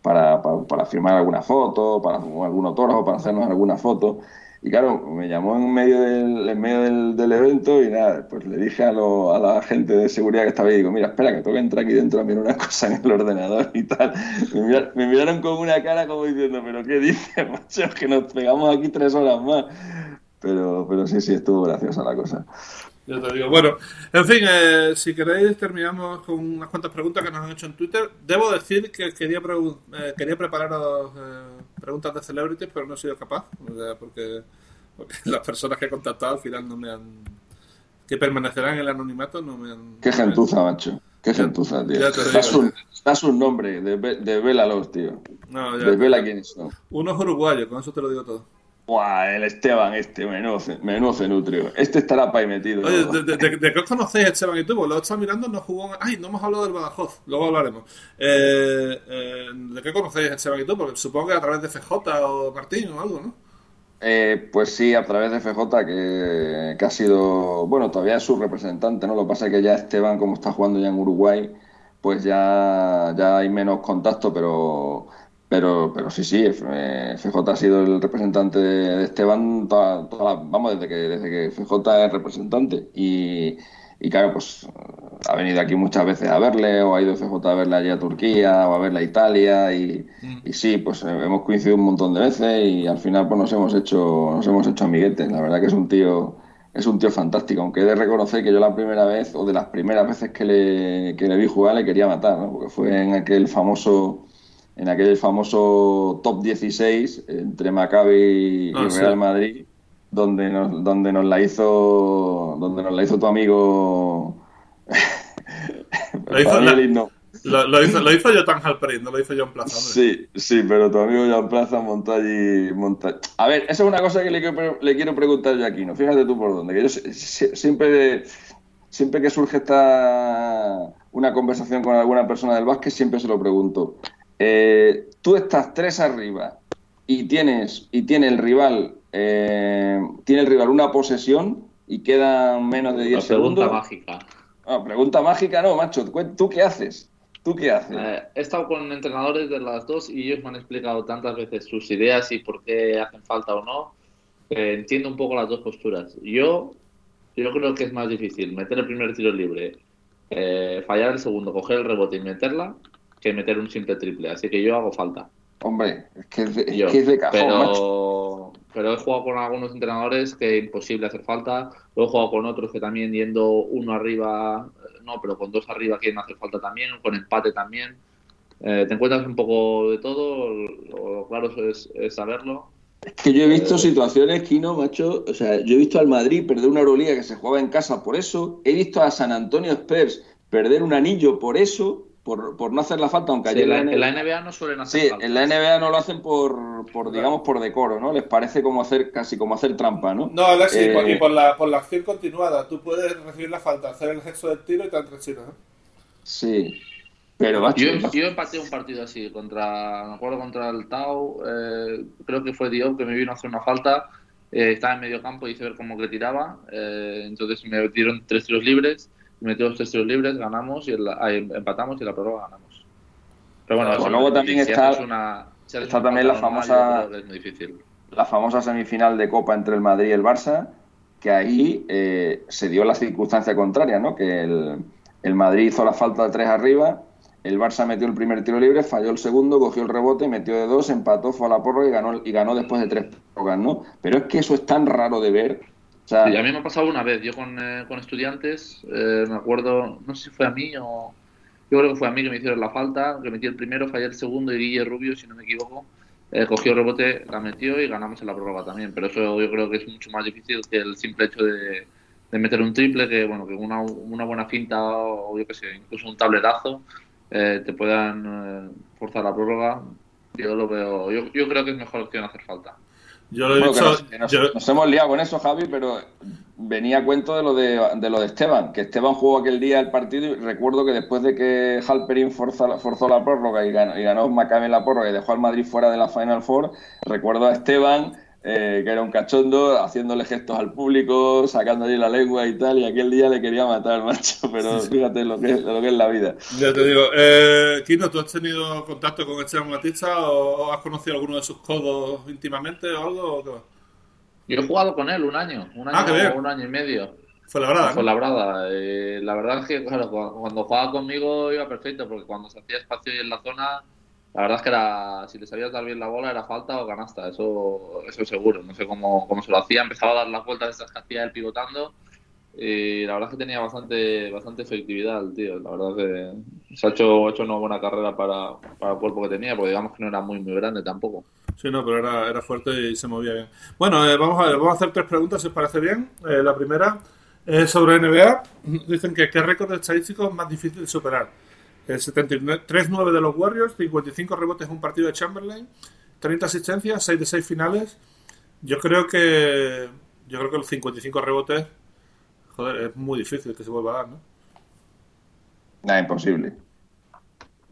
para, para, para, firmar alguna foto, para algún autógrafo, para hacernos alguna foto. Y claro, me llamó en medio del, en medio del, evento y nada, pues le dije a, lo, a la gente de seguridad que estaba ahí, digo, mira, espera, que tengo que entrar aquí dentro a mirar una cosa en el ordenador y tal. Me, miraron con una cara como diciendo, pero ¿qué dices, macho? Que nos pegamos aquí tres horas más. Pero, pero sí, sí, estuvo graciosa la cosa. Yo te digo, bueno, en fin, eh, si queréis terminamos con unas cuantas preguntas que nos han hecho en Twitter. Debo decir que quería, eh, quería prepararos eh, preguntas de celebrities, pero no he sido capaz, porque, las personas que he contactado al final no me han... que permanecerán en el anonimato no me han... Qué gentuza, macho. Qué gentuza, tío. Das un, nombre de, de tío. No, de Vela quiénes son. Uno es uruguayo, con eso te lo digo todo. Buah, el Esteban, este, menudo, menudo nutrio. Este estará para ahí metido. Oye, ¿de, qué os conocéis Esteban y tú? Pues lo estás mirando, no jugó. Ay, no hemos hablado del Badajoz, luego hablaremos. Eh, eh, ¿De qué conocéis Esteban y tú? Porque supongo que a través de FJ o Martín o algo, ¿no? Eh, pues sí, a través de FJ, que, que, ha sido. Bueno, todavía es su representante, ¿no? Lo que pasa es que ya Esteban, como está jugando ya en Uruguay, pues ya, ya hay menos contacto, pero pero, pero sí, sí, FJ ha sido el representante de Esteban, vamos, desde que, desde que FJ es representante. Y, y claro, pues ha venido aquí muchas veces a verle, o ha ido FJ a verle allí a Turquía, o a verle a Italia, y, mm. y, sí, pues eh, hemos coincidido un montón de veces y al final pues nos hemos hecho, nos hemos hecho amiguetes. La verdad que es un tío, es un tío fantástico, aunque he de reconocer que yo la primera vez, o de las primeras veces que le, que le vi jugar, le quería matar, ¿no? porque fue en aquel famoso en aquel famoso top 16 entre Maccabi y ah, Real Madrid, donde nos, donde nos la hizo donde nos la hizo tu amigo lo hizo, lo, hizo, lo hizo Jotan Halperin, no lo hizo John Plaza. Sí, sí, pero tu amigo John Plaza montó allí. A ver, esa es una cosa que le, quiero, le quiero preguntar yo aquí, ¿no? Fíjate tú por dónde. Que yo siempre, siempre que surge esta una conversación con alguna persona del básquet, siempre se lo pregunto. Eh, tú estás tres arriba y tienes y tiene el rival eh, tiene el rival una posesión y quedan menos de 10 segundos. Pregunta mágica. Ah, pregunta mágica, no, macho. ¿Tú qué haces? ¿Tú qué haces? Eh, he estado con entrenadores de las dos y ellos me han explicado tantas veces sus ideas y por qué hacen falta o no. entiendo un poco las dos posturas. Yo, yo creo que es más difícil meter el primer tiro libre, fallar el segundo, coger el rebote y meterla, que meter un simple triple. Así que yo hago falta. Hombre, es que es de, que es de cajón, pero, pero he jugado con algunos entrenadores que es imposible hacer falta. Luego he jugado con otros que también yendo uno arriba, no, pero con dos arriba quieren hacer falta también, con empate también. Eh, te encuentras un poco de todo, lo claro es, es saberlo. Es que yo he visto eh, situaciones, Kino, macho. O sea, yo he visto al Madrid perder una Euroliga que se jugaba en casa por eso. He visto a San Antonio Spurs perder un anillo por eso por, por no hacer la falta, aunque en, la, NBA, no suelen hacer sí, en la NBA no lo hacen por, por, digamos, por decoro, ¿no? Les parece como hacer, casi como hacer trampa, ¿no? No, Alexi, y por la, por la acción continuada. Tú puedes recibir la falta, hacer el gesto del tiro y te han tres tiros, ¿eh? Sí. Pero yo, yo empaté un partido así, contra, me acuerdo contra el Tau, eh, creo que fue Diop que me vino a hacer una falta, eh, estaba en medio campo y hice ver cómo que tiraba, eh, entonces me dieron tres tiros libres metió los tres tiros libres, ganamos y empatamos y la prórroga ganamos. Pero bueno, luego también está, está también la famosa la famosa semifinal de Copa entre el Madrid y el Barça, que ahí eh, se dio la circunstancia contraria, ¿no? Que el, el Madrid hizo la falta de tres arriba, el Barça metió el primer tiro libre, falló el segundo, cogió el rebote, metió de dos, empató, fue a la prórroga y ganó, y ganó después de tres prórrogas, ¿no? Pero es que eso es tan raro de ver a mí me ha pasado una vez, yo con, eh, con estudiantes, eh, me acuerdo, no sé si fue a mí o... Yo creo que fue a mí que me hicieron la falta, que metí el primero, fallé el segundo y Guille Rubio, si no me equivoco, eh, cogió el rebote, la metió y ganamos en la prórroga también. Pero eso yo creo que es mucho más difícil que el simple hecho de, de meter un triple, que bueno, que una, una buena finta o yo qué sé, incluso un tablerazo, te puedan forzar la prórroga, yo lo veo, yo, yo creo que es mejor opción hacer falta. Yo lo he Bueno, que nos, que nos- yo- nos hemos liado con eso, Javi, pero venía a cuento de lo de, de lo de Esteban, que Esteban jugó aquel día el partido y recuerdo que después de que Halperin forzó, forzó la prórroga y ganó, y ganó Maccabi en la prórroga y dejó al Madrid fuera de la Final Four, recuerdo a Esteban, eh, que era un cachondo, haciéndole gestos al público, sacándole la lengua y tal, y aquel día le quería matar, macho, pero fíjate lo que, es- lo que es la vida. Ya te digo, eh, Kino, ¿tú has tenido contacto con Esteban Batista o, o has conocido alguno de sus codos íntimamente o algo? o? Yo he jugado con él un año, un Ah, año, un año y medio. Fue la verdad. Fue labrada. Eh, la verdad es que, claro, cu- cuando jugaba conmigo iba perfecto, porque cuando se hacía espacio y en la zona, la verdad es que era, si le sabías dar bien la bola, era falta o canasta, eso, eso seguro. No sé cómo, cómo se lo hacía, empezaba a dar las vueltas estas que hacía él pivotando. Y la verdad es que tenía bastante, bastante efectividad el tío. La verdad es que se ha hecho, ha hecho una buena carrera para, para el cuerpo que tenía, porque digamos que no era muy, muy grande tampoco. Sí, no, pero era, era fuerte y se movía bien. Bueno, eh, vamos a ver, vamos a hacer tres preguntas, si os parece bien. Eh, la primera es sobre NBA. Dicen que qué récord estadístico es más difícil de superar. El 73-9 de los Warriors, 55 rebotes en un partido de Chamberlain, 30 asistencias, 6 de 6 finales. Yo creo que yo creo que los 55 rebotes, joder, es muy difícil que se vuelva a dar, ¿no? Nada, imposible.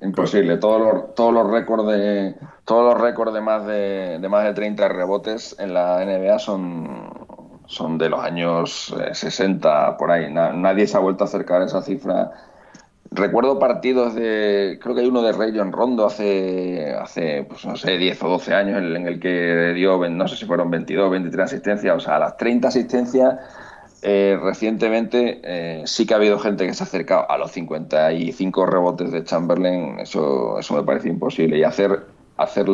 Imposible. Todos los, todos los récords de todos los récords de más de, de más de 30 rebotes en la NBA son, son de los años eh, 60 por ahí. Na- nadie se ha vuelto a acercar a esa cifra. Recuerdo partidos de, creo que hay uno de Rayon Rondo hace, hace pues no sé, 10 o 12 años en, el que dio, no sé si fueron 22 o 23 asistencias, o sea, a las 30 asistencias eh, recientemente eh, sí que ha habido gente que se ha acercado a los 55 rebotes de Chamberlain, eso, eso me parece imposible. Y hacer, hacer,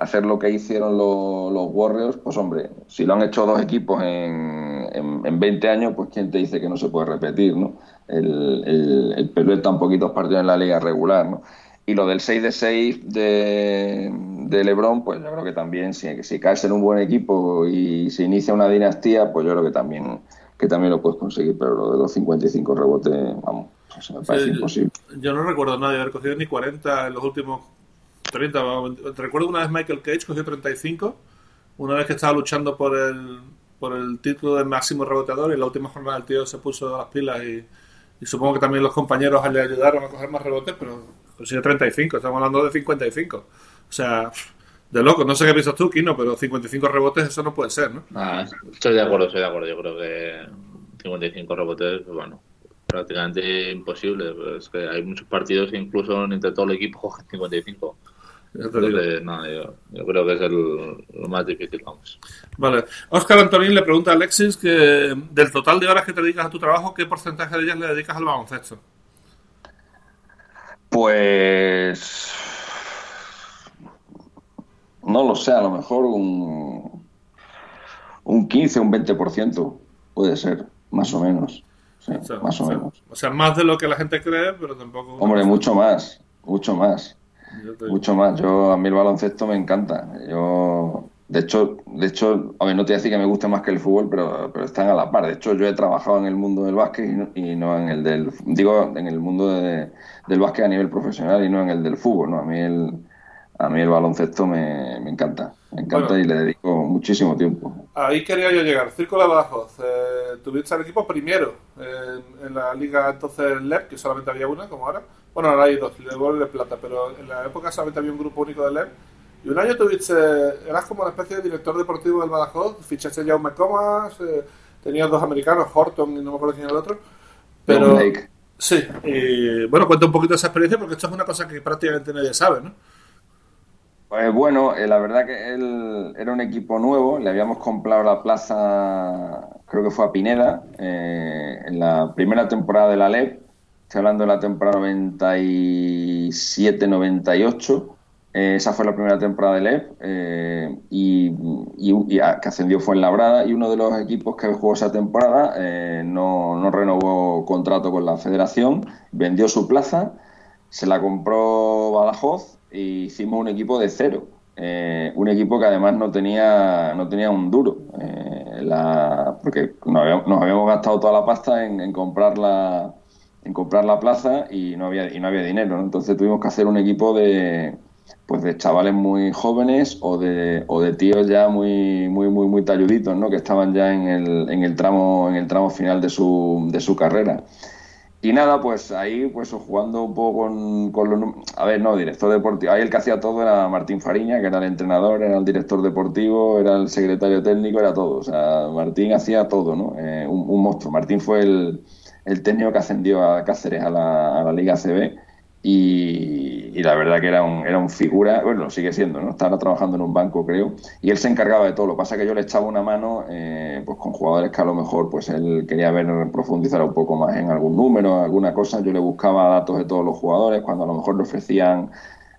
hacer lo que hicieron lo- los Warriors, pues hombre, si lo han hecho dos equipos en, en, en 20 años, pues quién te dice que no se puede repetir, ¿no? El, el, el Perú está un poquitos partidos en la liga regular, ¿no? Y lo del 6 de 6 de, de LeBron, pues yo creo que también, si, si caes en un buen equipo y se inicia una dinastía, pues yo creo que también, que también lo puedes conseguir. Pero lo de los 55 rebotes, vamos, eso me parece Sí, imposible. Yo no recuerdo a nadie haber cogido ni 40 en los últimos 30. vamos, Recuerdo una vez Michael Cage cogió 35, una vez que estaba luchando por el, por el título de máximo reboteador y la última jornada el tío se puso las pilas y, y supongo que también los compañeros le ayudaron a coger más rebotes, pero consiguió 35, estamos hablando de 55. O sea, de loco, no sé qué piensas tú, Kino, pero 55 rebotes eso no puede ser, ¿no? Ah, estoy de acuerdo, estoy de acuerdo. Yo creo que 55 rebotes, bueno, prácticamente imposible. Es que hay muchos partidos incluso entre todo el equipo cogen 55. Entonces, no, yo, yo creo que es el, lo más difícil, vamos. Vale. Oscar Antonín le pregunta a Alexis que del total de horas que te dedicas a tu trabajo, ¿qué porcentaje de ellas le dedicas al baloncesto? Pues. No lo sé, a lo mejor un. Un 15, un 20%. Puede ser, más o menos. Sí, O sea, más o o sea, menos. o sea, más de lo que la gente cree, pero tampoco. Hombre, mucho más. Mucho más. Mucho más. Yo, a mí el baloncesto me encanta. Yo. De hecho, de hecho, a ver, no te voy a decir que me guste más que el fútbol, pero, pero están a la par. De hecho, yo he trabajado en el mundo del básquet y no, y no en el del, digo, en el mundo de- del básquet a nivel profesional y no en el del fútbol, ¿no? A mí el, a mí el baloncesto me, me encanta, me encanta Bueno. y le dedico muchísimo tiempo. Ahí quería yo llegar. Círculo de Badajoz. Eh, tuviste al equipo primero eh, en la liga entonces LEP, que solamente había una, como ahora. Bueno, ahora hay dos, y de plata, pero en la época solamente había un grupo único de LEP. Y un año tuviste, eras como una especie de director deportivo del Badajoz, fichaste ya un Comas, eh, tenías dos americanos, Horton y no me acuerdo quién era el otro. Pero, sí, y bueno, cuenta un poquito esa experiencia porque esto es una cosa que prácticamente nadie sabe, ¿no? Pues bueno, eh, la verdad que él era un equipo nuevo, le habíamos comprado la plaza, creo que fue a Pineda, eh, en la primera temporada de la LEP, estoy hablando de la temporada 97-98, eh, esa fue la primera temporada de LEP, eh, y, y- y a- que ascendió fue en Labrada, y uno de los equipos que jugó esa temporada eh, no, no renovó contrato con la federación, vendió su plaza, se la compró Badajoz y hicimos un equipo de cero. Eh, un equipo que además no tenía, no tenía un duro. Eh, porque nos habíamos, gastado toda la pasta en, comprar la, en comprar la plaza y no había, y no había dinero. Entonces tuvimos que hacer un equipo de, pues de chavales muy jóvenes o de, o de tíos ya muy, muy, muy, muy talluditos, ¿no? que estaban ya en el, en el, tramo, en el tramo final de su, de su carrera. Y nada, pues ahí, pues jugando un poco con, con los... A ver, no, director deportivo. Ahí el que hacía todo era Martín Fariña, que era el entrenador, era el director deportivo, era el secretario técnico, era todo. O sea, Martín hacía todo, ¿no? Eh, un, monstruo. Martín fue el, el técnico que ascendió a Cáceres a la, a la Liga CB y, la verdad que era un, era un figura, bueno, sigue siendo, ¿no? Estaba trabajando en un banco, creo, y él se encargaba de todo. Lo que pasa es que yo le echaba una mano eh, pues con jugadores que a lo mejor pues él quería ver profundizar un poco más en algún número, alguna cosa. Yo le buscaba datos de todos los jugadores cuando a lo mejor le ofrecían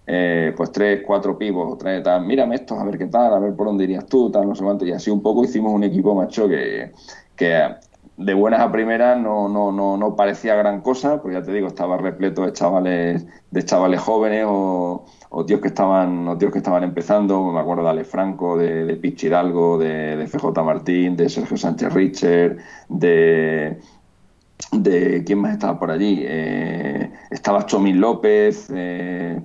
eh, pues tres, cuatro pivos, tres tal, mírame estos, a ver qué tal, a ver por dónde irías tú, tal, no sé cuánto. Y así un poco hicimos un equipo macho que, que de buenas a primeras no, no, no, no parecía gran cosa, pues ya te digo, estaba repleto de chavales, de chavales jóvenes o, tíos que estaban, o tíos que estaban empezando, me acuerdo de Ale Franco, de, de Hidalgo, de, FJ Martín, de Sergio Sánchez Richer, de de quién más estaba por allí, eh, estaba Chomín López, eh,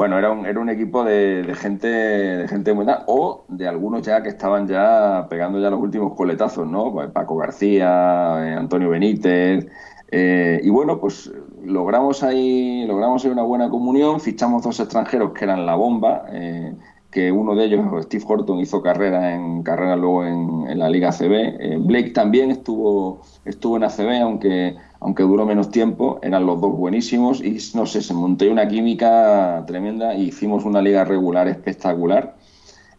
bueno, era un, era un equipo de, gente de gente buena o de algunos ya que estaban ya pegando ya los últimos coletazos, ¿no? Pues Paco García, eh, Antonio Benítez. Eh, y bueno, pues logramos ahí, logramos ahí una buena comunión, fichamos dos extranjeros que eran la bomba, eh, que uno de ellos, Steve Horton, hizo carrera en carrera luego en, la Liga CB. Blake también estuvo, estuvo en ACB, aunque aunque duró menos tiempo, eran los dos buenísimos y no sé, se montó una química tremenda y hicimos una liga regular espectacular.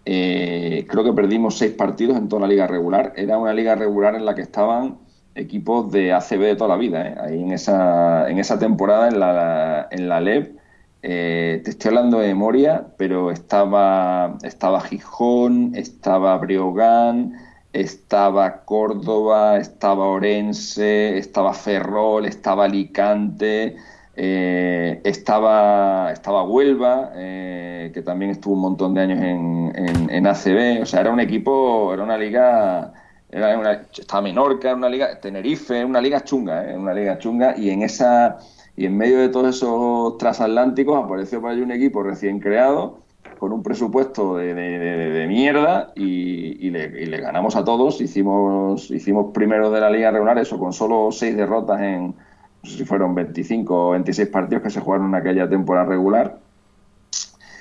Eh, creo que perdimos seis partidos en toda la liga regular. Era una liga regular en la que estaban equipos de ACB de toda la vida. ¿eh? Ahí en esa, en esa temporada, en la, en la LEB, eh, te estoy hablando de memoria, pero estaba, estaba Gijón, estaba Briogán, estaba Córdoba, estaba Orense, estaba Ferrol, estaba Alicante, eh, estaba, estaba Huelva, eh, que también estuvo un montón de años en, en, ACB. O sea, era un equipo, era una liga, era una, estaba Menorca, era una liga, Tenerife, una liga chunga, ¿eh? una liga chunga, y en esa y en medio de todos esos transatlánticos apareció por allí un equipo recién creado con un presupuesto de, mierda y, le, ganamos a todos. Hicimos, hicimos primero de la liga regular eso, con solo seis derrotas en, no sé si fueron 25 o 26 partidos que se jugaron en aquella temporada regular.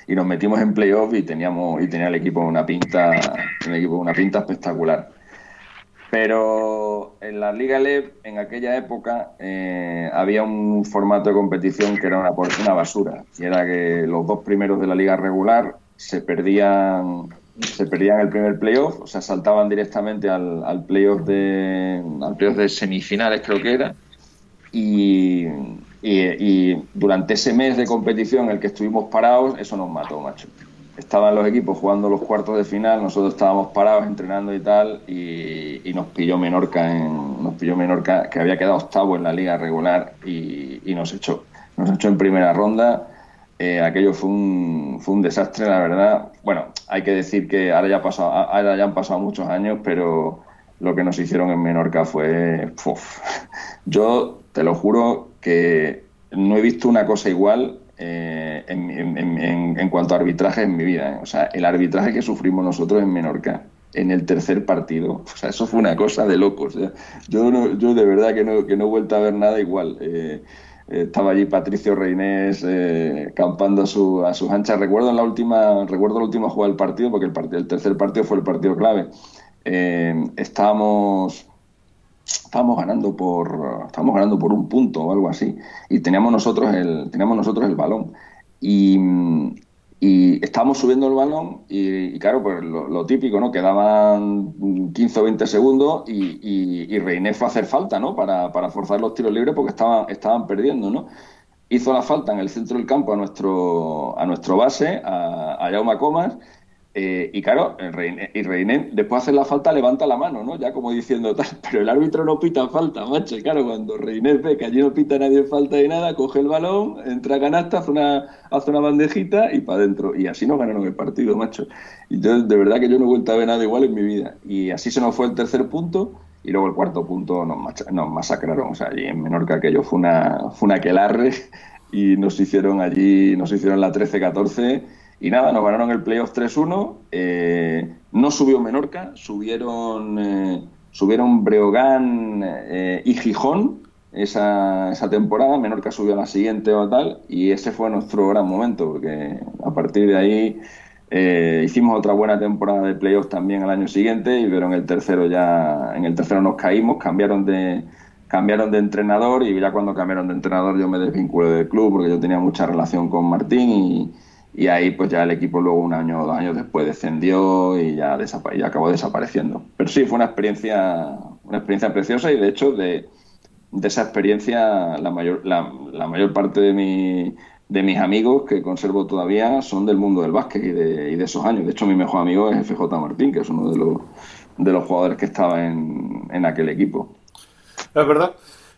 Y nos metimos en playoff y teníamos y tenía el equipo una pinta, un equipo una pinta espectacular. Pero en la Liga LEV, en aquella época, eh, había un formato de competición que era una, una basura. Y era que los dos primeros de la Liga regular se perdían se perdían el primer playoff, o sea, saltaban directamente al, playoff de al playoff de semifinales, creo que era. Y, y durante ese mes de competición en el que estuvimos parados, eso nos mató, macho estaban los equipos jugando los cuartos de final, nosotros estábamos parados entrenando y tal, y, nos pilló Menorca, en, nos pilló Menorca que había quedado octavo en la liga regular y, nos echó, nos echó en primera ronda. Eh, aquello fue un, fue un desastre, la verdad. Bueno, hay que decir que ahora ya, pasado, ahora ya han pasado muchos años, pero lo que nos hicieron en Menorca fue... Yo te lo juro que no he visto una cosa igual eh, en, cuanto a arbitraje en mi vida. ¿eh? O sea, el arbitraje que sufrimos nosotros en Menorca en el tercer partido, o sea, eso fue una cosa de locos. ¿eh? Yo, yo de verdad que no, que no he vuelto a ver nada igual. estaba allí Patricio Reinés campando a, su, a sus anchas. Recuerdo la última, recuerdo la última jugada del partido, porque el, partido, el tercer partido fue el partido clave. estábamos estábamos ganando por estábamos ganando por un punto o algo así y teníamos nosotros el teníamos nosotros el balón. Y, y estábamos subiendo el balón y, claro pues lo, típico no quedaban 15 o 20 segundos y, y, Reiné fue a hacer falta no para, para forzar los tiros libres porque estaban estaban perdiendo no hizo la falta en el centro del campo a nuestro a nuestro base a, a Jaume Comas eh, y claro, y Reine, después de hacer la falta, levanta la mano, ¿no? Ya como diciendo tal, pero el árbitro no pita falta, macho. Y claro, cuando Reine ve que allí no pita nadie falta de nada, coge el balón, entra a canasta, hace una, hace una bandejita y para adentro. Y así nos ganaron el partido, macho. Y yo, de verdad que yo no he vuelto a ver nada igual en mi vida. Y así se nos fue el tercer punto. y luego el cuarto punto nos, nos masacraron. O sea, allí en Menorca aquello fue una, fue una quelarre y nos hicieron allí, nos hicieron la 13-14 y nada, nos ganaron el playoff 3-1. Eh, no subió Menorca, subieron, eh, subieron Breogán eh, y Gijón esa, esa temporada. Menorca subió a la siguiente o tal y ese fue nuestro gran momento porque a partir de ahí hicimos otra buena temporada de playoffs también al año siguiente, pero en el tercero ya, en el tercero nos caímos, cambiaron de, cambiaron de entrenador y ya cuando cambiaron de entrenador yo me desvinculé del club porque yo tenía mucha relación con Martín y, ahí pues ya el equipo luego un año o dos años después descendió y ya, ya acabó desapareciendo. Pero sí, fue una experiencia, una experiencia preciosa y de hecho de, de esa experiencia la mayor, la, la mayor parte de mi de mis amigos que conservo todavía son del mundo del básquet y de, y de esos años. De hecho, mi mejor amigo es FJ Martín, que es uno de los, de los jugadores que estaba en, en aquel equipo. Es verdad.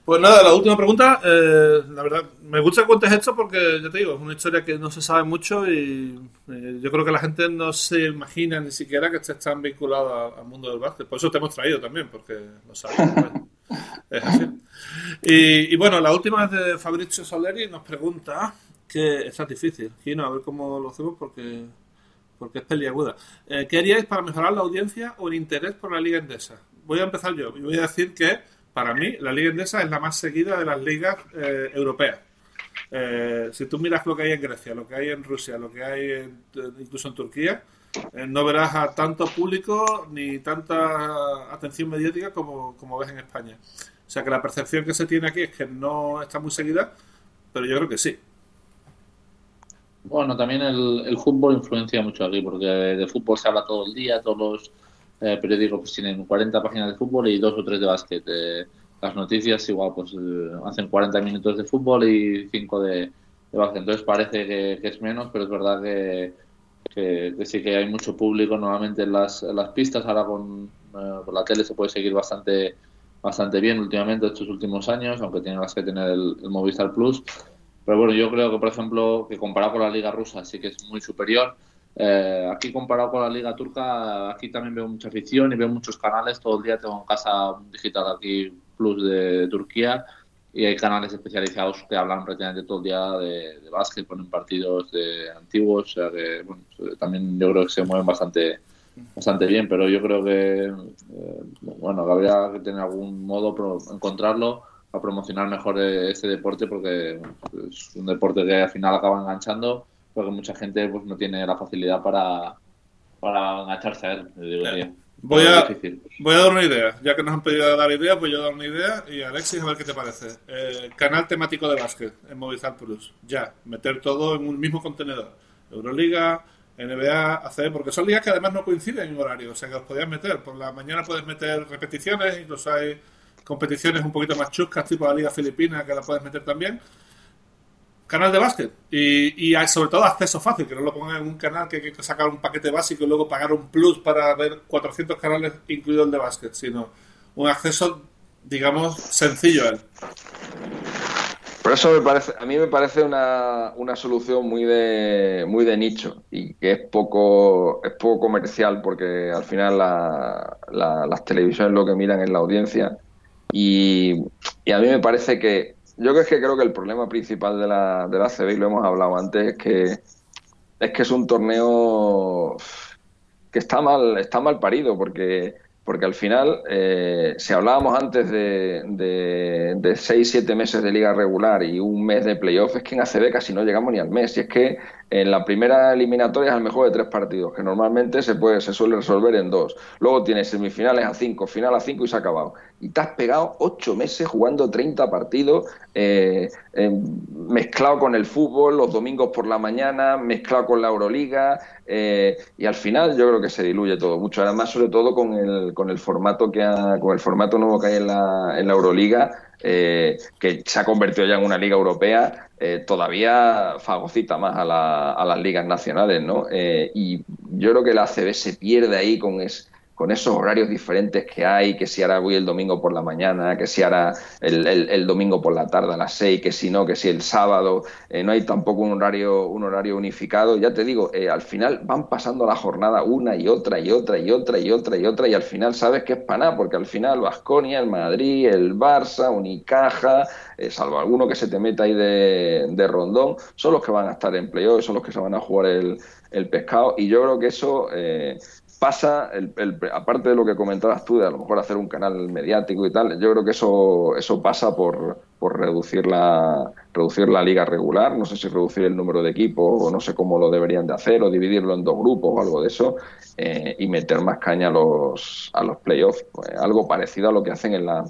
Pues nada, la última pregunta, eh, la verdad, me gusta que cuentes esto porque, ya te digo, es una historia que no se sabe mucho y eh, yo creo que la gente no se imagina ni siquiera que estés tan vinculado al mundo del básquet. Por eso te hemos traído también, porque no sabemos. es así. Y, y, bueno, la última es de Fabrizio Soleri, nos pregunta que está difícil. no, a ver cómo lo hacemos porque, porque es peliaguda. Eh, ¿Qué haríais para mejorar la audiencia o el interés por la Liga Endesa? Voy a empezar yo y voy a decir que para mí la Liga Endesa es la más seguida de las ligas eh, europeas. Eh, si tú miras lo que hay en Grecia, lo que hay en Rusia, lo que hay incluso en Turquía, no verás a tanto público ni tanta atención mediática como, como ves en España. O sea que la percepción que se tiene aquí es que no está muy seguida, pero yo creo que sí. Bueno, también el, el, fútbol influencia mucho aquí, porque de fútbol se habla todo el día, todos los eh, periódicos pues, tienen 40 páginas de fútbol y dos o tres de básquet. Eh, las noticias igual pues eh, hacen 40 minutos de fútbol y 5 de, de, básquet. Entonces parece que, es menos, pero es verdad que, que, sí que hay mucho público nuevamente en las, las pistas. Ahora con, la tele se puede seguir bastante bastante bien últimamente estos últimos años, aunque tengas que tener el Movistar Plus. Pero bueno, yo creo que, por ejemplo, que comparado con la liga rusa sí que es muy superior. Eh, aquí comparado con la liga turca, aquí también veo mucha afición y veo muchos canales. Todo el día tengo en casa un digital aquí Plus de Turquía y hay canales especializados que hablan prácticamente todo el día de, de básquet, ponen partidos de antiguos, o sea que bueno, también yo creo que se mueven bastante bastante bien, pero yo creo que eh, bueno, habría que tener algún modo para encontrarlo a promocionar mejor este deporte porque es un deporte que al final acaba enganchando porque mucha gente pues no tiene la facilidad para, para engancharse a él. Voy a, voy a dar una idea. Ya que nos han pedido dar ideas, pues yo dar una idea. Y Alexis, a ver qué te parece. Eh, canal temático de básquet en Movistar Plus. Ya, meter todo en un mismo contenedor. Euroliga, NBA, ACB, porque son ligas que además no coinciden en horario. O sea que los podías meter. Por la mañana puedes meter repeticiones, incluso hay competiciones un poquito más chuscas, tipo la Liga Filipina, que la puedes meter también. Canal de básquet. Y, y sobre todo acceso fácil, que no lo pongan en un canal que hay que sacar un paquete básico y luego pagar un plus para ver 400 canales, incluido el de básquet, sino un acceso, digamos, sencillo a él. Por eso me parece, a mí me parece una, una, solución muy de muy de nicho y que es poco es poco comercial porque al final la, las televisiones lo que miran es la audiencia y, a mí me parece que, yo creo que creo que el problema principal de la, de la CB, y lo hemos hablado antes, es que es que es un torneo que está mal, está mal parido, porque porque al final, eh, si hablábamos antes de, de, de 6-7 meses de liga regular y un mes de playoff, es que en ACB casi no llegamos ni al mes. Y es que en la primera eliminatoria es al mejor de tres partidos, que normalmente se puede se suele resolver en dos. Luego tienes semifinales a cinco, final a cinco y se ha acabado. Y te has pegado ocho meses jugando 30 partidos, eh, mezclado con el fútbol, los domingos por la mañana, mezclado con la Euroliga, eh, y al final yo creo que se diluye todo mucho. Además, sobre todo con el, con el formato que con el formato nuevo que hay en la, en la Euroliga, eh, que se ha convertido ya en una liga europea, eh, todavía fagocita más a, las ligas nacionales, ¿no? y yo creo que la ACB se pierde ahí con, es, con esos horarios diferentes que hay, que si ahora voy el domingo por la mañana, que si ahora el, domingo por la tarde a las seis, que si no, que si el sábado, eh, no hay tampoco un horario, un horario unificado. Ya te digo, eh, al final van pasando la jornada una y otra y otra y otra y otra y otra y al final sabes que es nada, porque al final Vasconia, el Madrid, el Barça, Unicaja, eh, salvo alguno que se te meta ahí de, rondón, son los que van a estar en playoff, son los que se van a jugar el, el pescado y yo creo que eso pasa, el, aparte de lo que comentabas tú, de a lo mejor hacer un canal mediático y tal, yo creo que eso, eso pasa por, por reducir, la, reducir la liga regular, no sé si reducir el número de equipos o no sé cómo lo deberían de hacer, o dividirlo en dos grupos o algo de eso, eh, y meter más caña a los, a los playoffs, pues, algo parecido a lo que hacen en la,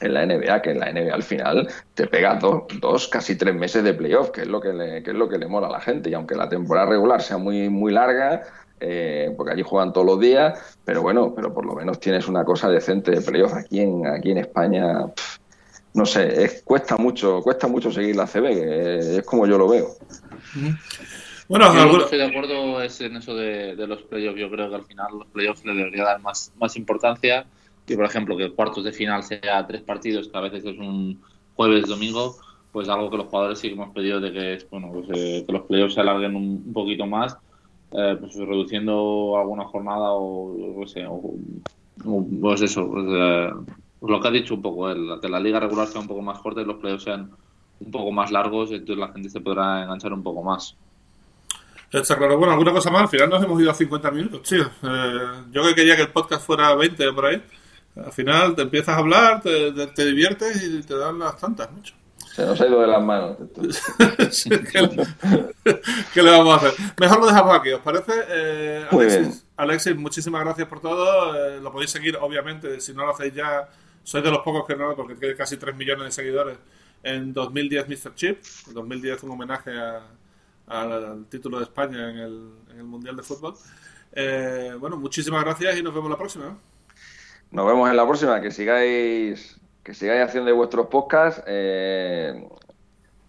en la NBA, que en la NBA al final te pega dos, dos casi tres meses de playoff, que es lo que le, que es lo que le mola a la gente. Y aunque la temporada regular sea muy, muy larga, eh, porque allí juegan todos los días, pero bueno, pero por lo menos tienes una cosa decente de playoff aquí en, aquí en España. no sé, cuesta mucho, cuesta mucho seguir la CB, es, como yo lo veo. Bueno, yo estoy de acuerdo es en eso de, los playoffs. Yo creo que al final los playoffs le debería dar más, más importancia. Que, por ejemplo, que el cuartos de final sea tres partidos, que a veces es un jueves, domingo, pues algo que los jugadores sí que hemos pedido de que, bueno, pues, eh, que los playoffs se alarguen un poquito más eh, pues reduciendo alguna jornada o, no sé, o, pues eso, pues, eh, pues, lo que ha dicho un poco él, que la liga regular sea un poco más corta y los playoffs sean un poco más largos, entonces la gente se podrá enganchar un poco más. Está claro. Bueno, alguna cosa más. Al final nos hemos ido a 50 minutos, tío. Eh, yo que quería que el podcast fuera 20 por ahí. Al final te empiezas a hablar, te, te diviertes y te dan las tantas, mucho. Se nos ha ido de las manos. ¿Qué, le, vamos a hacer? Mejor lo dejamos aquí, ¿os parece? Eh, Alexis, Alexis, muchísimas gracias por todo. Eh, lo podéis seguir, obviamente, si no lo hacéis ya, sois de los pocos que no, porque tiene casi 3 millones de seguidores. En 2010 Mr. Chip, en 2010 un homenaje al título de España en el, en el Mundial de Fútbol. Eh, bueno, muchísimas gracias y nos vemos la próxima. Nos vemos en la próxima, que sigáis que sigáis haciendo vuestros podcasts. Eh,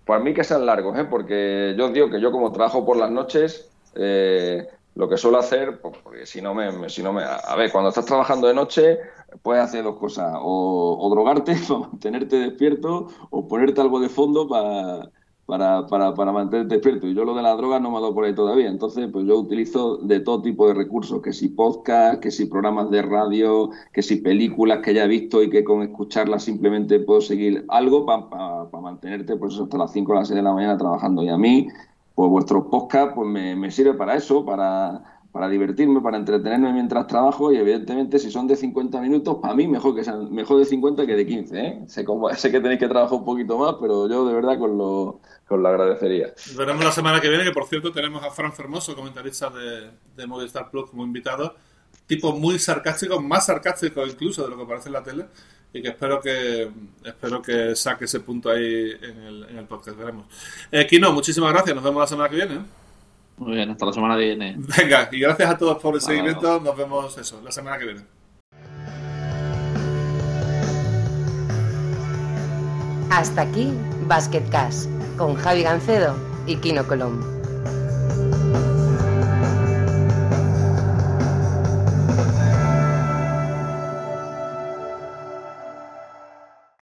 para mí que sean largos, ¿eh? porque yo os digo que yo como trabajo por las noches, eh, lo que suelo hacer, pues, porque si no me, si no me, a ver, cuando estás trabajando de noche puedes hacer dos cosas, o, o drogarte para mantenerte despierto, o ponerte algo de fondo para para, para, para mantenerte despierto. Y yo lo de la droga no me ha dado por ahí todavía. Entonces, pues yo utilizo de todo tipo de recursos, que si podcast, que si programas de radio, que si películas que ya he visto y que con escucharlas simplemente puedo seguir algo para mantenerte pues hasta las 5 o las 6 de la mañana trabajando. Y a mí, pues vuestros podcast pues me, me sirve para eso, para para divertirme, para entretenerme mientras trabajo y evidentemente si son de 50 minutos, para mí mejor que sean mejor de 50 que de 15. ¿eh? Sé, sé que tenéis que trabajar un poquito más, pero yo de verdad con lo, con lo agradecería. Veremos la semana que viene, que por cierto tenemos a Fran Fermoso, comentarista de, de Movistar Plus como invitado, tipo muy sarcástico, más sarcástico incluso de lo que parece en la tele y que espero que espero que saque ese punto ahí en el, en el podcast, veremos. Eh, Kino, muchísimas gracias, nos vemos la semana que viene. Muy bien, hasta la semana que viene. Venga, y gracias a todos por el seguimiento. Nos vemos eso, la semana que viene. Hasta aquí Basket Cash con Javi Gancedo y Kino Colombo.